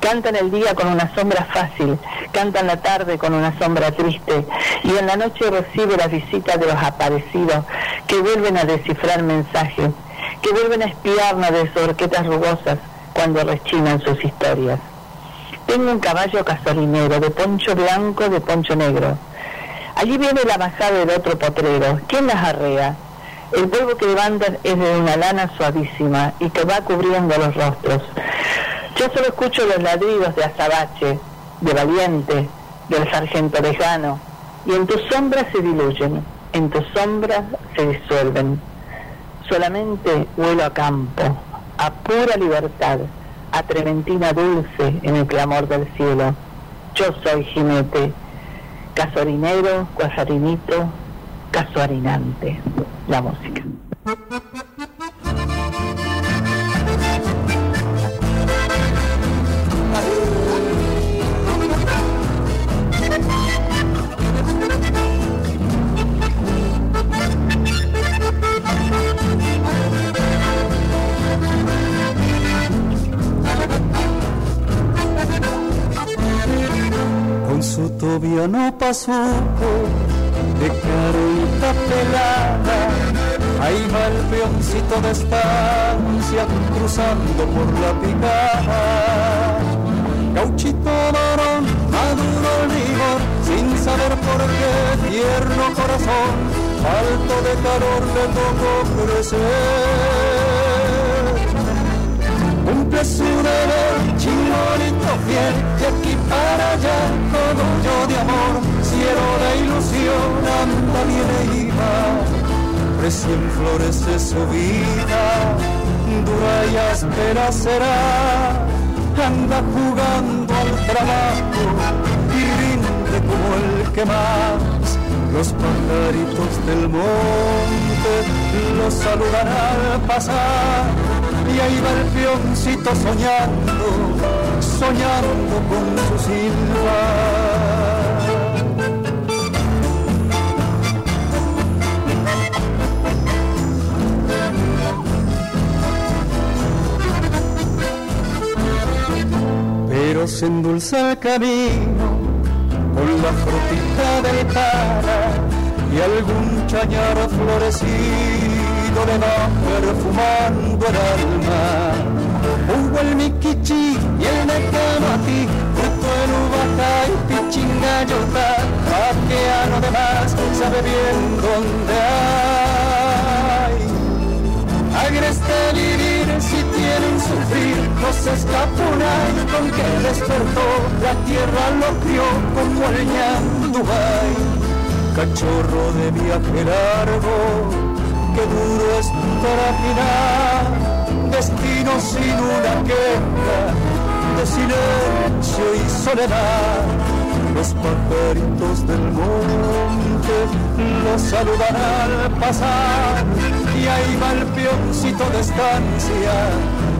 Canta en el día con una sombra fácil, canta en la tarde con una sombra triste y en la noche recibe la visita de los aparecidos que vuelven a descifrar mensajes, que vuelven a espiarnos de sus rugosas cuando rechinan sus historias. Tengo un caballo casolinero de poncho blanco, de poncho negro. Allí viene la bajada del otro potrero. ¿Quién las arrea? El polvo que levantan es de una lana suavísima y que va cubriendo los rostros. Yo solo escucho los ladridos de Azabache, de Valiente, del sargento lejano, y en tus sombras se diluyen, en tus sombras se disuelven. Solamente vuelo a campo, a pura libertad, a trementina dulce en el clamor del cielo. Yo soy jinete, casorinero, cuasarinito, casuarinante. La música. Con su tobia no pasó de carita pelada. Ahí va el peoncito de estancia cruzando por la picada. Gauchito varón, maduro el vigor, sin saber por qué, tierno corazón, falto de calor le tocó crecer cumple su deber, chingonito fiel, de aquí para allá, todo yo de amor, cielo de ilusión, anda, viene y va, recién florece su vida, dura y áspera será, anda jugando al trabajo y rinde como el que más, los pajaritos del monte los saludan al pasar. Y ahí va el peoncito soñando, soñando con su silba. Se endulza el camino con la frutita del para y algún chañar florecido le va perfumando el alma. Hugo el miquichi y el mecano a ti, fruto en uvaca y pichingayota, vaqueano de más, sabe bien dónde hay. Agreste sufrir, no se escapunan con que despertó, la tierra lo crió como el ñandubay cachorro de viaje largo, que duro es terminar, destino sin una queja, de silencio y soledad. Los pajaritos del monte los saludan al pasar y ahí va el peoncito de estancia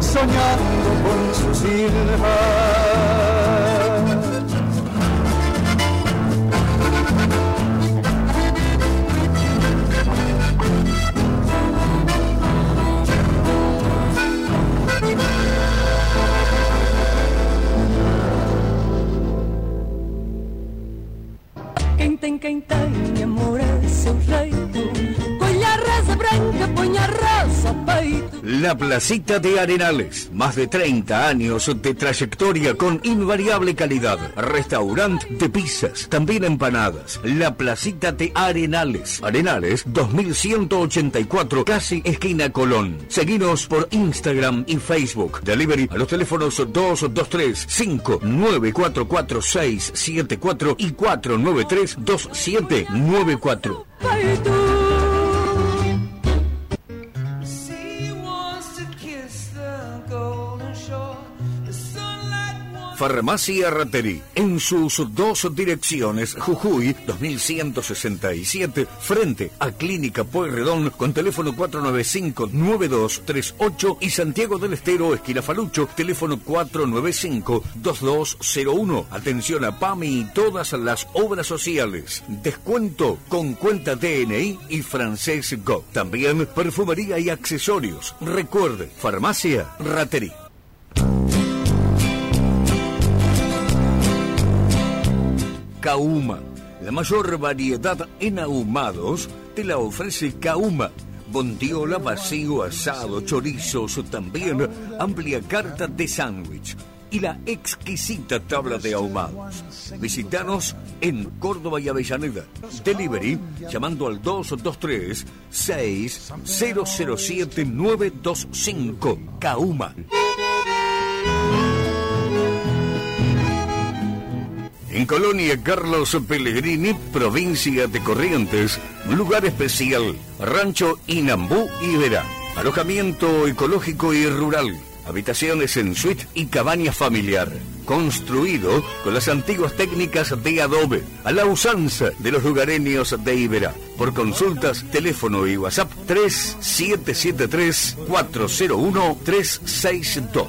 soñando con su silba. La Placita de Arenales, más de 30 años de trayectoria con invariable calidad. Restaurante de pizzas, también empanadas. La Placita de Arenales, Arenales 2184, casi esquina Colón. Seguinos por Instagram y Facebook. Delivery a los teléfonos 223 5944674 y 493 2794. Farmacia Raterí, en sus dos direcciones, Jujuy 2167, frente a Clínica Pueyrredón, con teléfono 495-9238 y Santiago del Estero, esquina Falucho, teléfono 495-2201. Atención a PAMI y todas las obras sociales. Descuento con cuenta DNI y Francés Go. También perfumería y accesorios. Recuerde, Farmacia Raterí. Kauma. La mayor variedad en ahumados te la ofrece Kauma. Bondiola, vacío, asado, chorizos, también amplia carta de sándwich y la exquisita tabla de ahumados. Visítanos en Córdoba y Avellaneda. Delivery llamando al 223 6007 925 Kauma. En Colonia Carlos Pellegrini, provincia de Corrientes, lugar especial, Rancho Inambú y Verá. Alojamiento ecológico y rural, habitaciones en suite y cabaña familiar. Construido con las antiguas técnicas de adobe, a la usanza de los lugareños de Iberá. Por consultas, teléfono y WhatsApp 3773-401-362.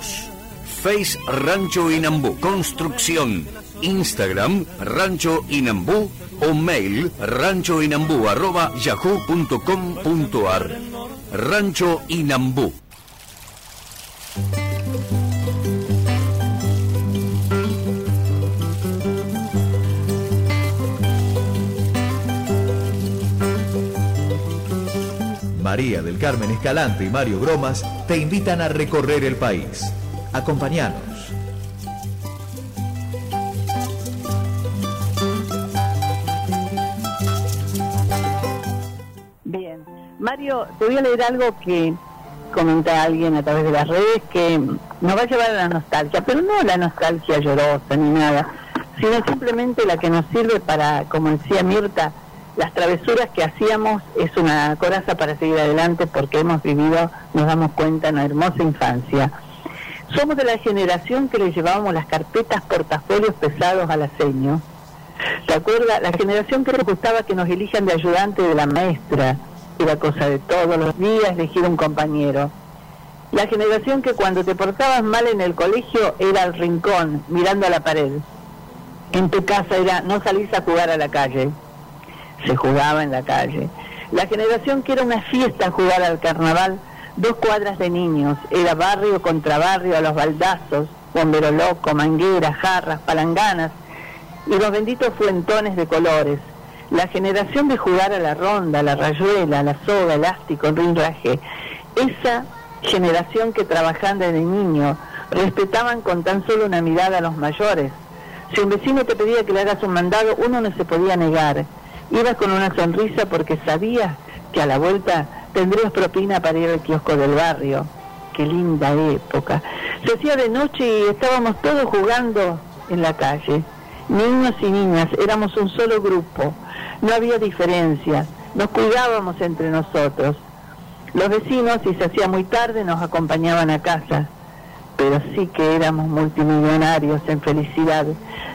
Face Rancho Inambú. Construcción Instagram Rancho Inambú o mail ranchoinambú arroba yahoo.com.ar Rancho Inambú. María del Carmen Escalante y Mario Bromas te invitan a recorrer el país. Acompáñanos. Te voy a leer algo que comenta alguien a través de las redes que nos va a llevar a la nostalgia, pero no la nostalgia llorosa ni nada, sino simplemente la que nos sirve para, como decía Mirta, las travesuras que hacíamos es una coraza para seguir adelante porque hemos vivido, nos damos cuenta, una hermosa infancia. Somos de la generación que le llevábamos las carpetas portafolios pesados al aceño. ¿Te acuerdas? La generación que nos gustaba que nos elijan de ayudante de la maestra. Era cosa de todos los días elegir un compañero. La generación que cuando te portabas mal en el colegio era al rincón, mirando a la pared. En tu casa era no salís a jugar a la calle. Se jugaba en la calle. La generación que era una fiesta jugar al carnaval, dos cuadras de niños, era barrio contra barrio a los baldazos, bombero loco, mangueras, jarras, palanganas y los benditos fuentones de colores. La generación de jugar a la ronda, la rayuela, la soga, elástico, el rinraje. Esa generación que trabajando de niño respetaban con tan solo una mirada a los mayores. Si un vecino te pedía que le hagas un mandado, uno no se podía negar. Ibas con una sonrisa porque sabías que a la vuelta tendrías propina para ir al kiosco del barrio. Qué linda época. Se hacía de noche y estábamos todos jugando en la calle. Niños y niñas, éramos un solo grupo. No había diferencias. Nos cuidábamos entre nosotros. Los vecinos, si se hacía muy tarde, nos acompañaban a casa. Pero sí que éramos multimillonarios en felicidad.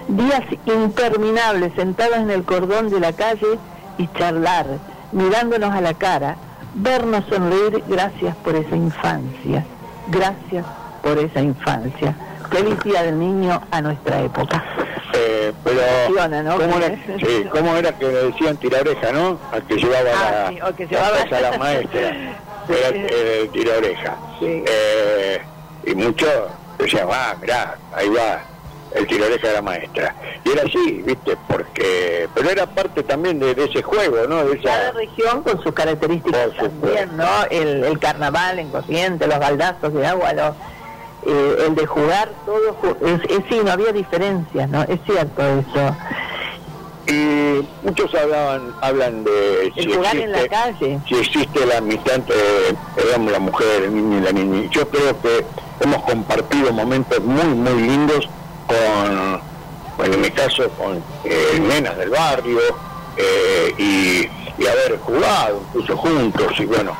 Días interminables sentados en el cordón de la calle y charlar, mirándonos a la cara, vernos sonreír. Gracias por esa infancia. Gracias por esa infancia. Día del niño a nuestra época. Eh, pero Emociona, ¿no? ¿cómo, era, sí, ¿cómo era que le decían tirar oreja, no? Al que llevaba Ah, la, sí, o que la llevaba- cosa a la maestra. Era, el tira oreja. Eh, y muchos decían, ah, mirá, ahí va el tira oreja de la maestra. Y era así, ¿viste? Porque, pero era parte también de, de ese juego, ¿no? De Cada esa, región con sus características también, ¿no? El, el carnaval en Corrientes, los baldazos de agua, los, eh, el de jugar, todo, es, es- sí, no había diferencias, ¿no? Es cierto eso. Y muchos hablaban, hablan de El jugar en la calle. si existe la amistad entre digamos, la mujer, el niño y la niña. Yo creo que hemos compartido momentos muy, muy lindos con, bueno, en mi caso, con eh, nenas del barrio eh, y, y haber jugado incluso juntos y bueno,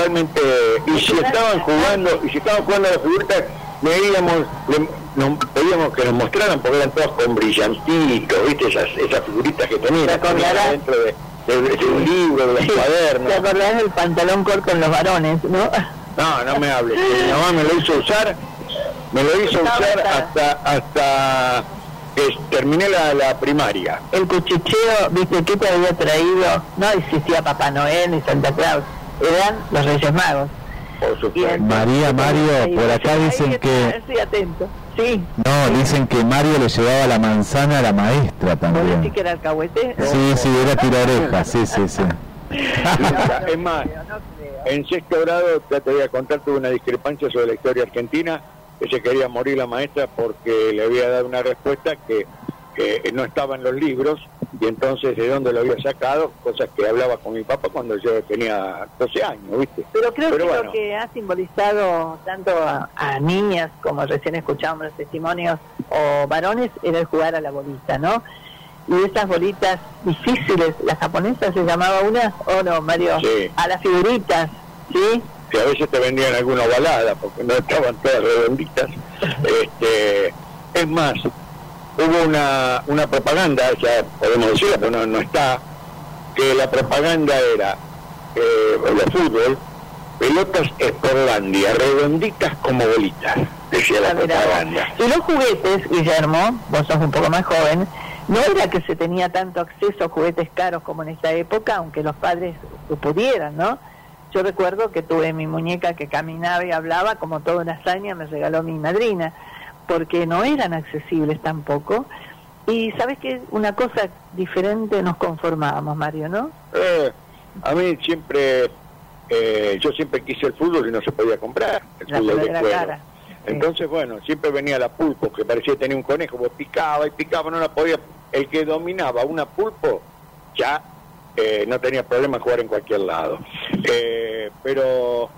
realmente, y si estaban jugando, y si estaban jugando las figuritas, veíamos, le- nos pedíamos que nos mostraran porque eran todas con brillantitos, ¿viste? Esas, esas figuritas que tenían, ¿Te acordarás? dentro de, de- de un libro, de los Sí, cuadernos. ¿Te acordás del pantalón corto en los varones, no? No, no me hables. Mi mamá me lo hizo usar, me lo hizo Estaba usar hasta- hasta hasta que terminé la, la primaria. El cuchicheo, ¿viste qué te había traído? No existía Papá Noel ni Santa Claus, eran los Reyes Magos. Por supuesto. María, Mario, por acá dicen que... Estoy atento. Sí, No, dicen que Mario le llevaba la manzana a la maestra ¿vos decís también. que era alcahuete? Sí, sí, era tira oreja, sí, sí, sí. es más, en sexto grado, ya te voy a contar, tuve una discrepancia sobre la historia argentina, que se quería morir la maestra porque le había dado una respuesta que, que no estaba en los libros, y entonces de dónde lo había sacado, cosas que hablaba con mi papá cuando yo tenía 12 años, ¿viste? Pero creo que bueno. lo que ha simbolizado tanto a, a niñas, como recién escuchábamos los testimonios, o varones, era el jugar a la bolita, ¿no? Y esas bolitas difíciles, las japonesas se llamaba una, o no, Mario, Sí. a las figuritas, ¿sí? que a veces te vendían alguna ovalada porque no estaban todas redonditas. Este, es más, hubo una, una propaganda, ya podemos decirla, pero no, no está, que la propaganda era eh, de fútbol, pelotas Sporlandia, redonditas como bolitas, decía la Ah, propaganda. Y los juguetes, Guillermo, vos sos un poco más joven, no era que se tenía tanto acceso a juguetes caros como en esta época, aunque los padres lo pudieran, ¿no? Yo recuerdo que tuve mi muñeca que caminaba y hablaba, como toda una hazaña me regaló mi madrina, porque no eran accesibles tampoco. Y sabes que una cosa diferente nos conformábamos, Mario, ¿no? Eh, a mí siempre, eh, yo siempre quise el fútbol y no se podía comprar, el La fútbol de verdadera cuero. cara. Entonces, bueno, siempre venía la pulpo, que parecía tenía un conejo, pues picaba y picaba, no la podía. El que dominaba una pulpo ya eh, no tenía problema en jugar en cualquier lado. Eh, pero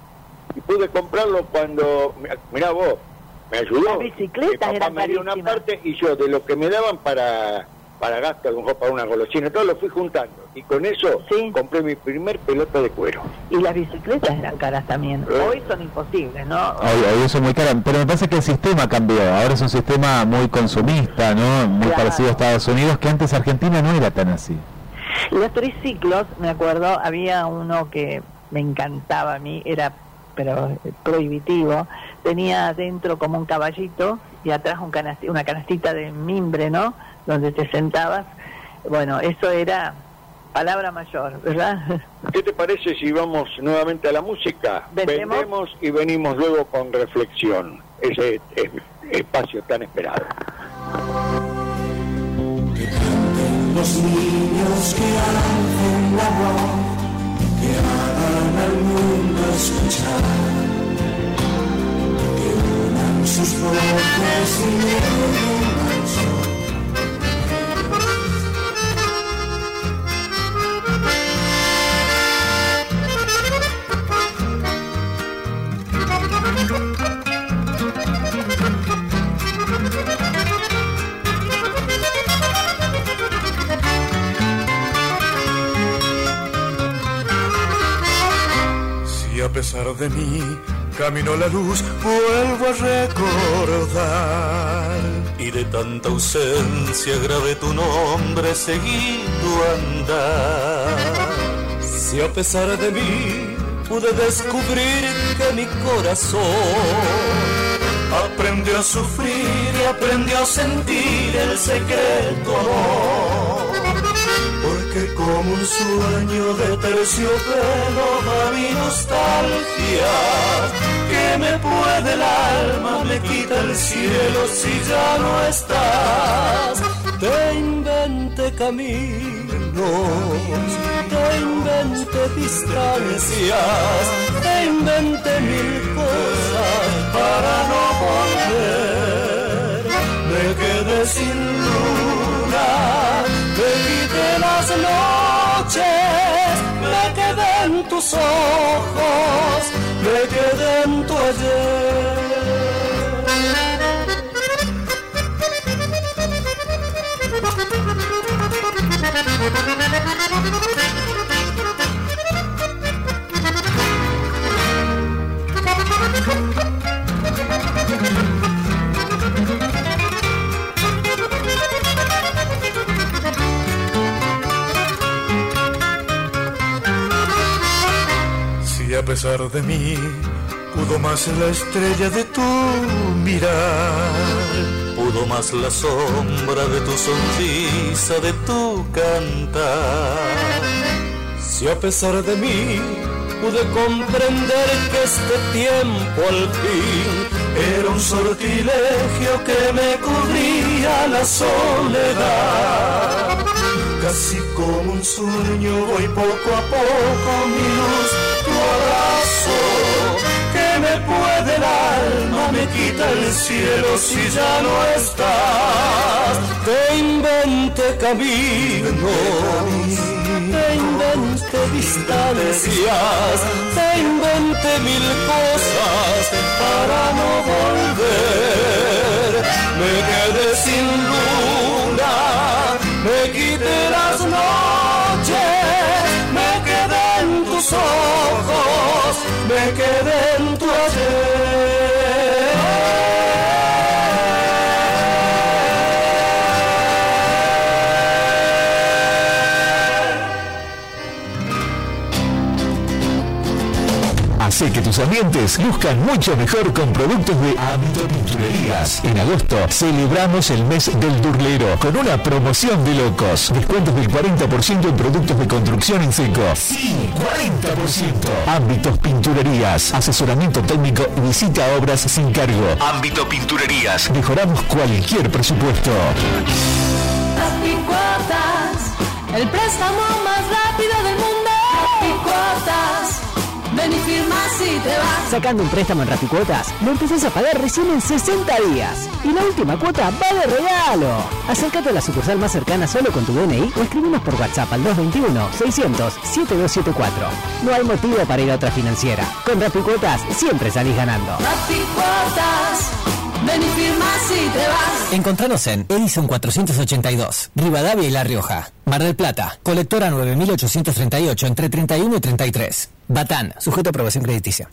y pude comprarlo cuando, mirá vos, me ayudó. Las bicicletas eran me dio una parte y yo de lo que me daban para para gasto, a lo mejor para una golosina, todo lo fui juntando. Y con eso compré mi primer pelota de cuero. Y las bicicletas eran caras también. Hoy son imposibles, ¿no? Hoy, hoy es muy caro, pero me parece que el sistema cambió. Ahora es un sistema muy consumista, ¿no? Muy Claro. parecido a Estados Unidos, que antes Argentina no era tan así. Los triciclos, me acuerdo, había uno que me encantaba a mí, era pero eh, prohibitivo, tenía adentro como un caballito y atrás un canasti- una canastita de mimbre, ¿no? Donde te sentabas. Bueno, eso era palabra mayor, ¿verdad? ¿Qué te parece si vamos nuevamente a la música? ¿Vendemos? Vendemos y venimos luego con reflexión. Ese es- espacio tan esperado. Los niños que hacen la voz, que hagan al mundo escuchar, sus voces y. Si a pesar de mí camino la luz, vuelvo a recordar. Y de tanta ausencia grave tu nombre seguido andar. Si a pesar de mí pude descubrir que mi corazón aprendió a sufrir y aprendió a sentir el secreto amor. Como un sueño de terciopelo va mi nostalgia, que me puede el alma, me quita el cielo si ya no estás. Te inventé caminos, te inventé distancias, te inventé mil cosas para no volver. Me quedé sin luna, tus ojos, me quedé en tu ayer. Pesar de mí pudo más la estrella de tu mirar, pudo más la sombra de tu sonrisa, de tu cantar. Si a pesar de mí pude comprender que este tiempo al fin era un sortilegio que me cubría la soledad. Casi como un sueño voy poco a poco mi luz, abrazo que me puede el alma, me quita el cielo si ya no estás. Te inventé caminos, te inventé distancias, te inventé mil cosas para no volver. Me quedé sin luna, me quité las noches, tus ojos, me quedé en tu Hace que tus ambientes luzcan mucho mejor con productos de Ámbito Pinturerías. En agosto celebramos el mes del Durlero con una promoción de locos. Descuentos del 40% en productos de construcción en seco. Sí, 40%. Ámbitos Pinturerías. Asesoramiento técnico y visita a obras sin cargo. Ámbito Pinturerías. Mejoramos cualquier presupuesto. Happy Cuotas, el préstamo más rápido del mundo. Happy Cuotas, si te vas. Sacando un préstamo en Rapicuotas, lo empezás a pagar recién en 60 días. Y la última cuota va de regalo. Acércate a la sucursal más cercana solo con tu DNI o escribinos por WhatsApp al 221-600-7274. No hay motivo para ir a otra financiera. Con Rapicuotas siempre salís ganando. Happy Cuotas, ven y firma si te vas. Encontranos en Edison 482, Rivadavia y La Rioja. Mar del Plata, colectora 9838 entre 31 y 33. Batán, sujeto a aprobación crediticia.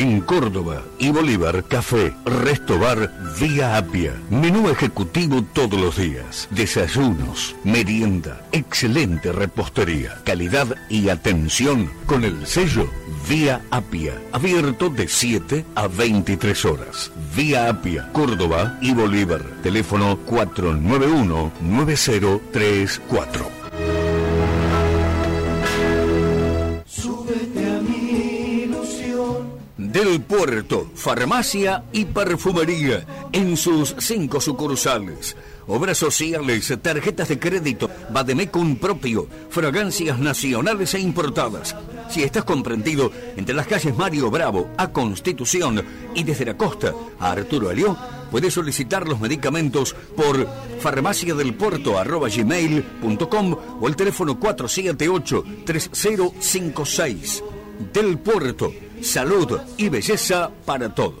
En Córdoba y Bolívar, café, resto bar, vía Apia. Menú ejecutivo todos los días. Desayunos, merienda, excelente repostería, calidad y atención con el sello Vía Apia. Abierto de 7 a 23 horas. Vía Apia, Córdoba y Bolívar. Teléfono 491-9034. Del Puerto, farmacia y perfumería en sus cinco sucursales. Obras sociales, tarjetas de crédito, Bademecum propio, fragancias nacionales e importadas. Si estás comprendido entre las calles Mario Bravo a Constitución y desde la costa a Arturo Alió, puedes solicitar los medicamentos por farmaciadelpuerto.gmail.com o el teléfono 478-3056. Del Puerto, salud y belleza para todo.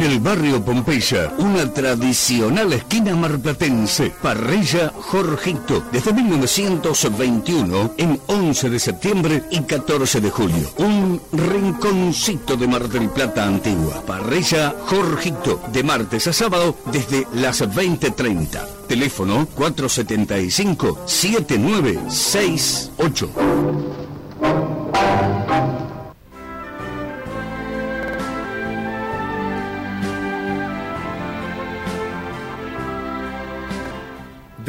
En el barrio Pompeya, una tradicional esquina marplatense, Parrilla Jorgito, desde 1921 en 11 de septiembre y 14 de julio. Un rinconcito de Mar del Plata antigua. Parrilla Jorgito, de martes a sábado desde las 20.30. Teléfono 475-7968.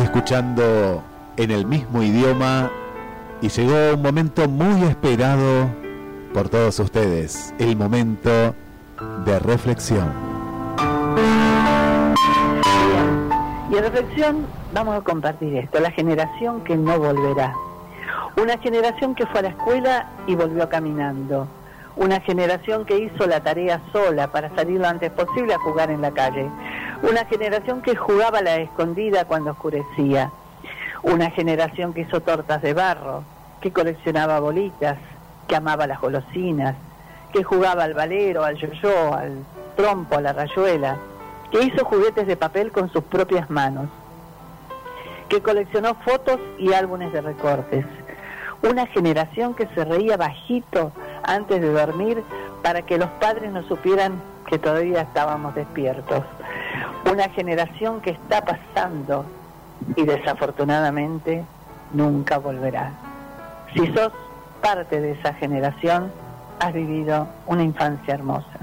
Escuchando en el mismo idioma y llegó un momento muy esperado por todos ustedes, el momento de reflexión. Y en reflexión vamos a compartir esto, la generación que no volverá. Una generación que fue a la escuela y volvió caminando. Una generación que hizo la tarea sola para salir lo antes posible a jugar en la calle. Una generación que jugaba a la escondida cuando oscurecía. Una generación que hizo tortas de barro, que coleccionaba bolitas, que amaba las golosinas, que jugaba al valero, al yo-yo, al trompo, a la rayuela, que hizo juguetes de papel con sus propias manos, que coleccionó fotos y álbumes de recortes. Una generación que se reía bajito antes de dormir para que los padres no supieran que todavía estábamos despiertos. Una generación que está pasando y desafortunadamente nunca volverá. Si sos parte de esa generación, has vivido una infancia hermosa.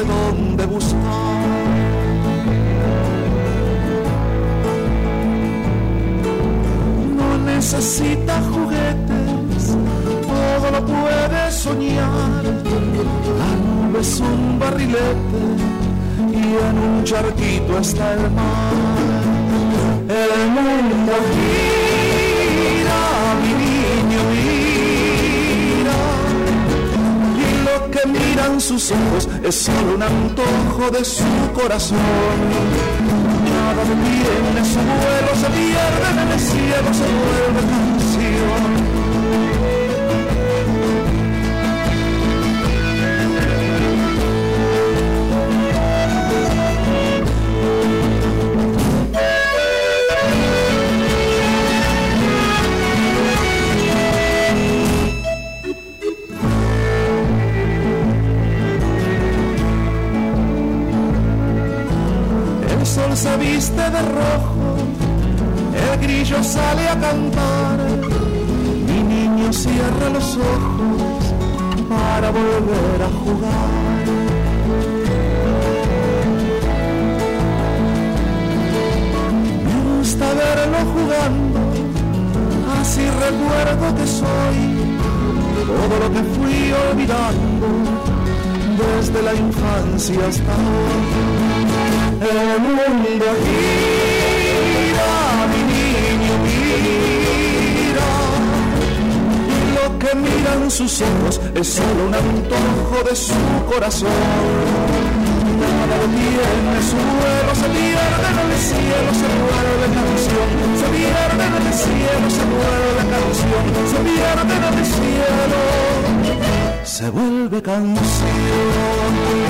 Sabe dónde buscar. No necesita juguetes, todo lo puede soñar. La nube es un barrilete y en un charquito está el mar. El mundo gira, que miran sus ojos es solo un antojo de su corazón. Nada detiene su vuelo, se pierde en el cielo, se vuelve canción. Viste de rojo, el grillo sale a cantar. Mi niño cierra los ojos para volver a jugar. Me gusta verlo jugando, así recuerdo que soy todo lo que fui olvidando desde la infancia hasta hoy. El mundo gira, mi niño mira, lo que miran sus ojos es solo un antojo de su corazón. Nada lo tiene su vuelo, se pierde en el cielo, se vuelve canción, se pierde en el cielo, se vuelve canción, se pierde en el cielo, se vuelve canción.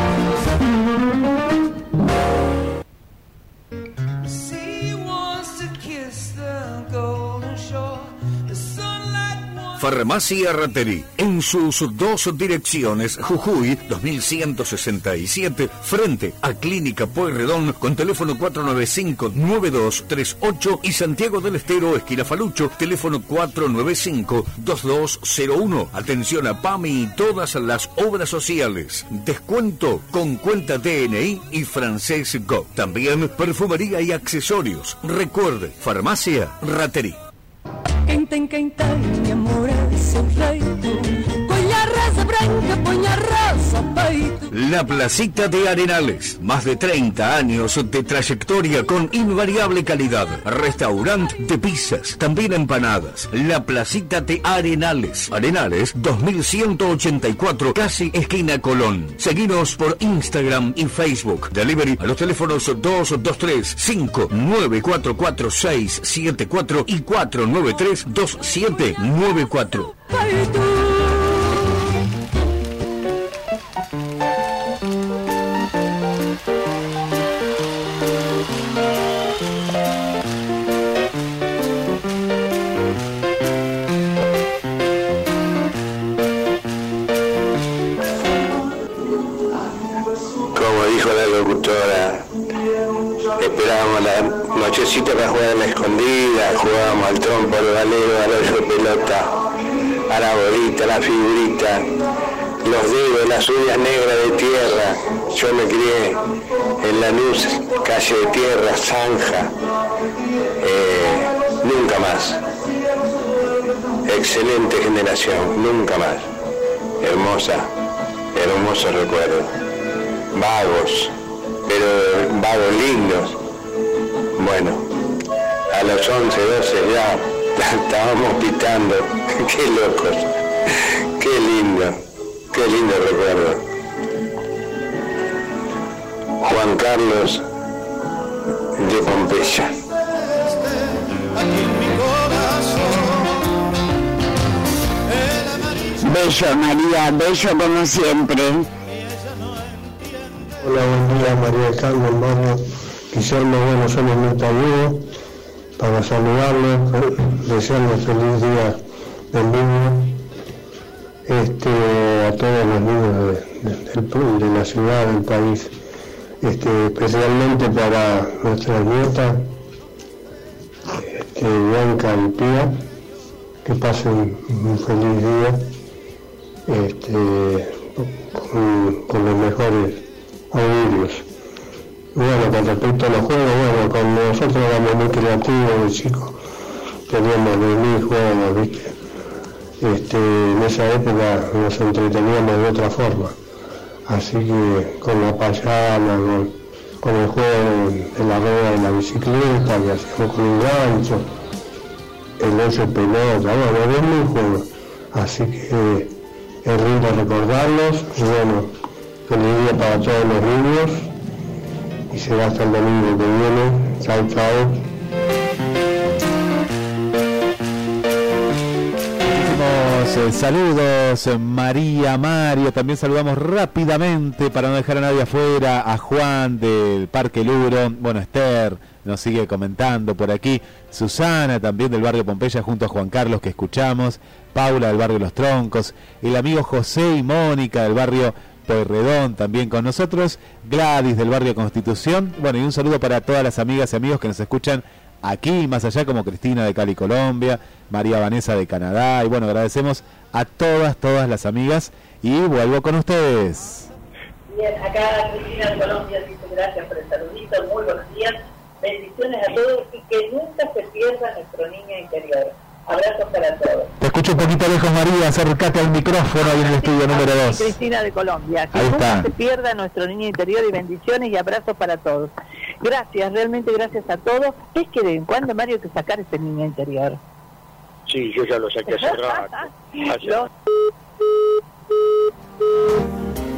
Farmacia Rateri, en en sus dos direcciones, Jujuy 2167, frente a Clínica Pueyrredón, con teléfono 495-9238 y Santiago del Estero, esquina Falucho, teléfono 495-2201. Atención a PAMI y todas las obras sociales. Descuento con cuenta DNI y Francés Go. También perfumería y accesorios. Recuerde, Farmacia Raterí. Quem tem, quem tem amor é seu jeito. La Placita de Arenales. Más de 30 años de trayectoria con invariable calidad. Restaurante de pizzas, también empanadas. La Placita de Arenales. Arenales 2184, casi esquina Colón. Seguinos por Instagram y Facebook. Delivery a los teléfonos 223 5944674 y 493 2794. Hola, buen día María del Carmen, Mario, Guillermo, bueno, solamente ayudo para saludarlos, desearles feliz día del niño, este, a todos los niños de, de- de la ciudad, del país, este, especialmente para nuestras nietas, este, Bianca y Pía, que pasen un feliz día nos entreteníamos de otra forma. Así que con la payana, con, el juego de la rueda de la bicicleta, que hacíamos con un gancho, el ocho pelota, bueno, de mil juegos. Así que es lindo recordarlos y bueno, feliz día para todos los niños y será hasta el domingo que viene. Chao, chao. Saludos, María, Mario, también saludamos rápidamente para no dejar a nadie afuera, a Juan del Parque Luro, bueno, Esther nos sigue comentando por aquí, Susana también del barrio Pompeya junto a Juan Carlos que escuchamos, Paula del barrio Los Troncos, el amigo José y Mónica del barrio Pueyrredón también con nosotros, Gladys del barrio Constitución, bueno, y un saludo para todas las amigas y amigos que nos escuchan aquí y más allá como Cristina de Cali, Colombia, María Vanessa de Canadá y bueno, agradecemos a todas, todas las amigas y vuelvo con ustedes. Bien, acá Cristina de Colombia dice gracias por el saludito, muy buenos días, bendiciones a todos y que nunca se pierda nuestro niño interior. Abrazos para todos. Te escucho un poquito lejos, María, acércate al micrófono ahí en el estudio número 2. Cristina de Colombia. Que Ahí nunca está. se pierda nuestro niño interior y bendiciones y abrazos para todos. Gracias, realmente gracias a todos. ¿Qué quieren? ¿Cuándo, Mario, hay que sacar ese niño interior? Sí, yo ya lo saqué hace rato. Hace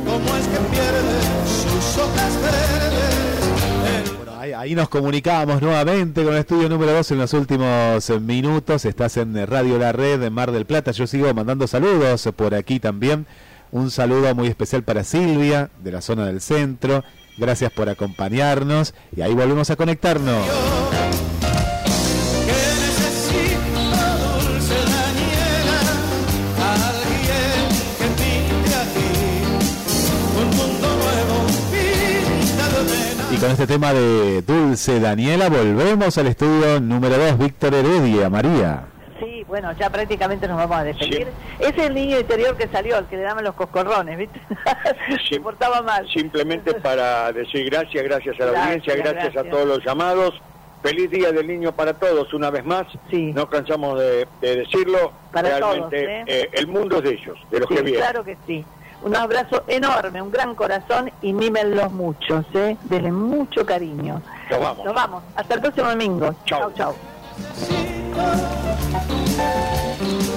¿Cómo es que pierde sus hojas verdes? Bueno, ahí, ahí nos comunicamos nuevamente con el estudio número 2 en los últimos minutos. Estás en Radio La Red en Mar del Plata. Yo sigo mandando saludos por aquí también. Un saludo muy especial para Silvia, de la zona del centro. Gracias por acompañarnos y ahí volvemos a conectarnos. Y con este tema de Dulce Daniela volvemos al estudio número 2, Víctor Heredia, María. Sí, bueno, ya prácticamente nos vamos a despedir. Es el niño interior que salió, el que le daban los coscorrones, ¿viste? Se portaba mal. Simplemente para decir gracias, gracias a la Gracias, audiencia, gracias, gracias. a todos los llamados. Feliz Día del Niño para todos, una vez más. No cansamos de, de decirlo. Para Realmente todos, ¿eh? eh, el mundo es de ellos, de los Sí, que vienen. claro que sí. Un abrazo enorme, un gran corazón y mímenlos muchos, ¿eh? Denle mucho cariño. Nos vamos. Nos vamos. Hasta el próximo domingo. Chao, chao. Oh, oh,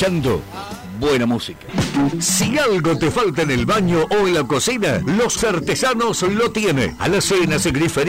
escuchando buena música. Si algo te falta en el baño o en la cocina, los artesanos lo tienen. Alacenas, griferías.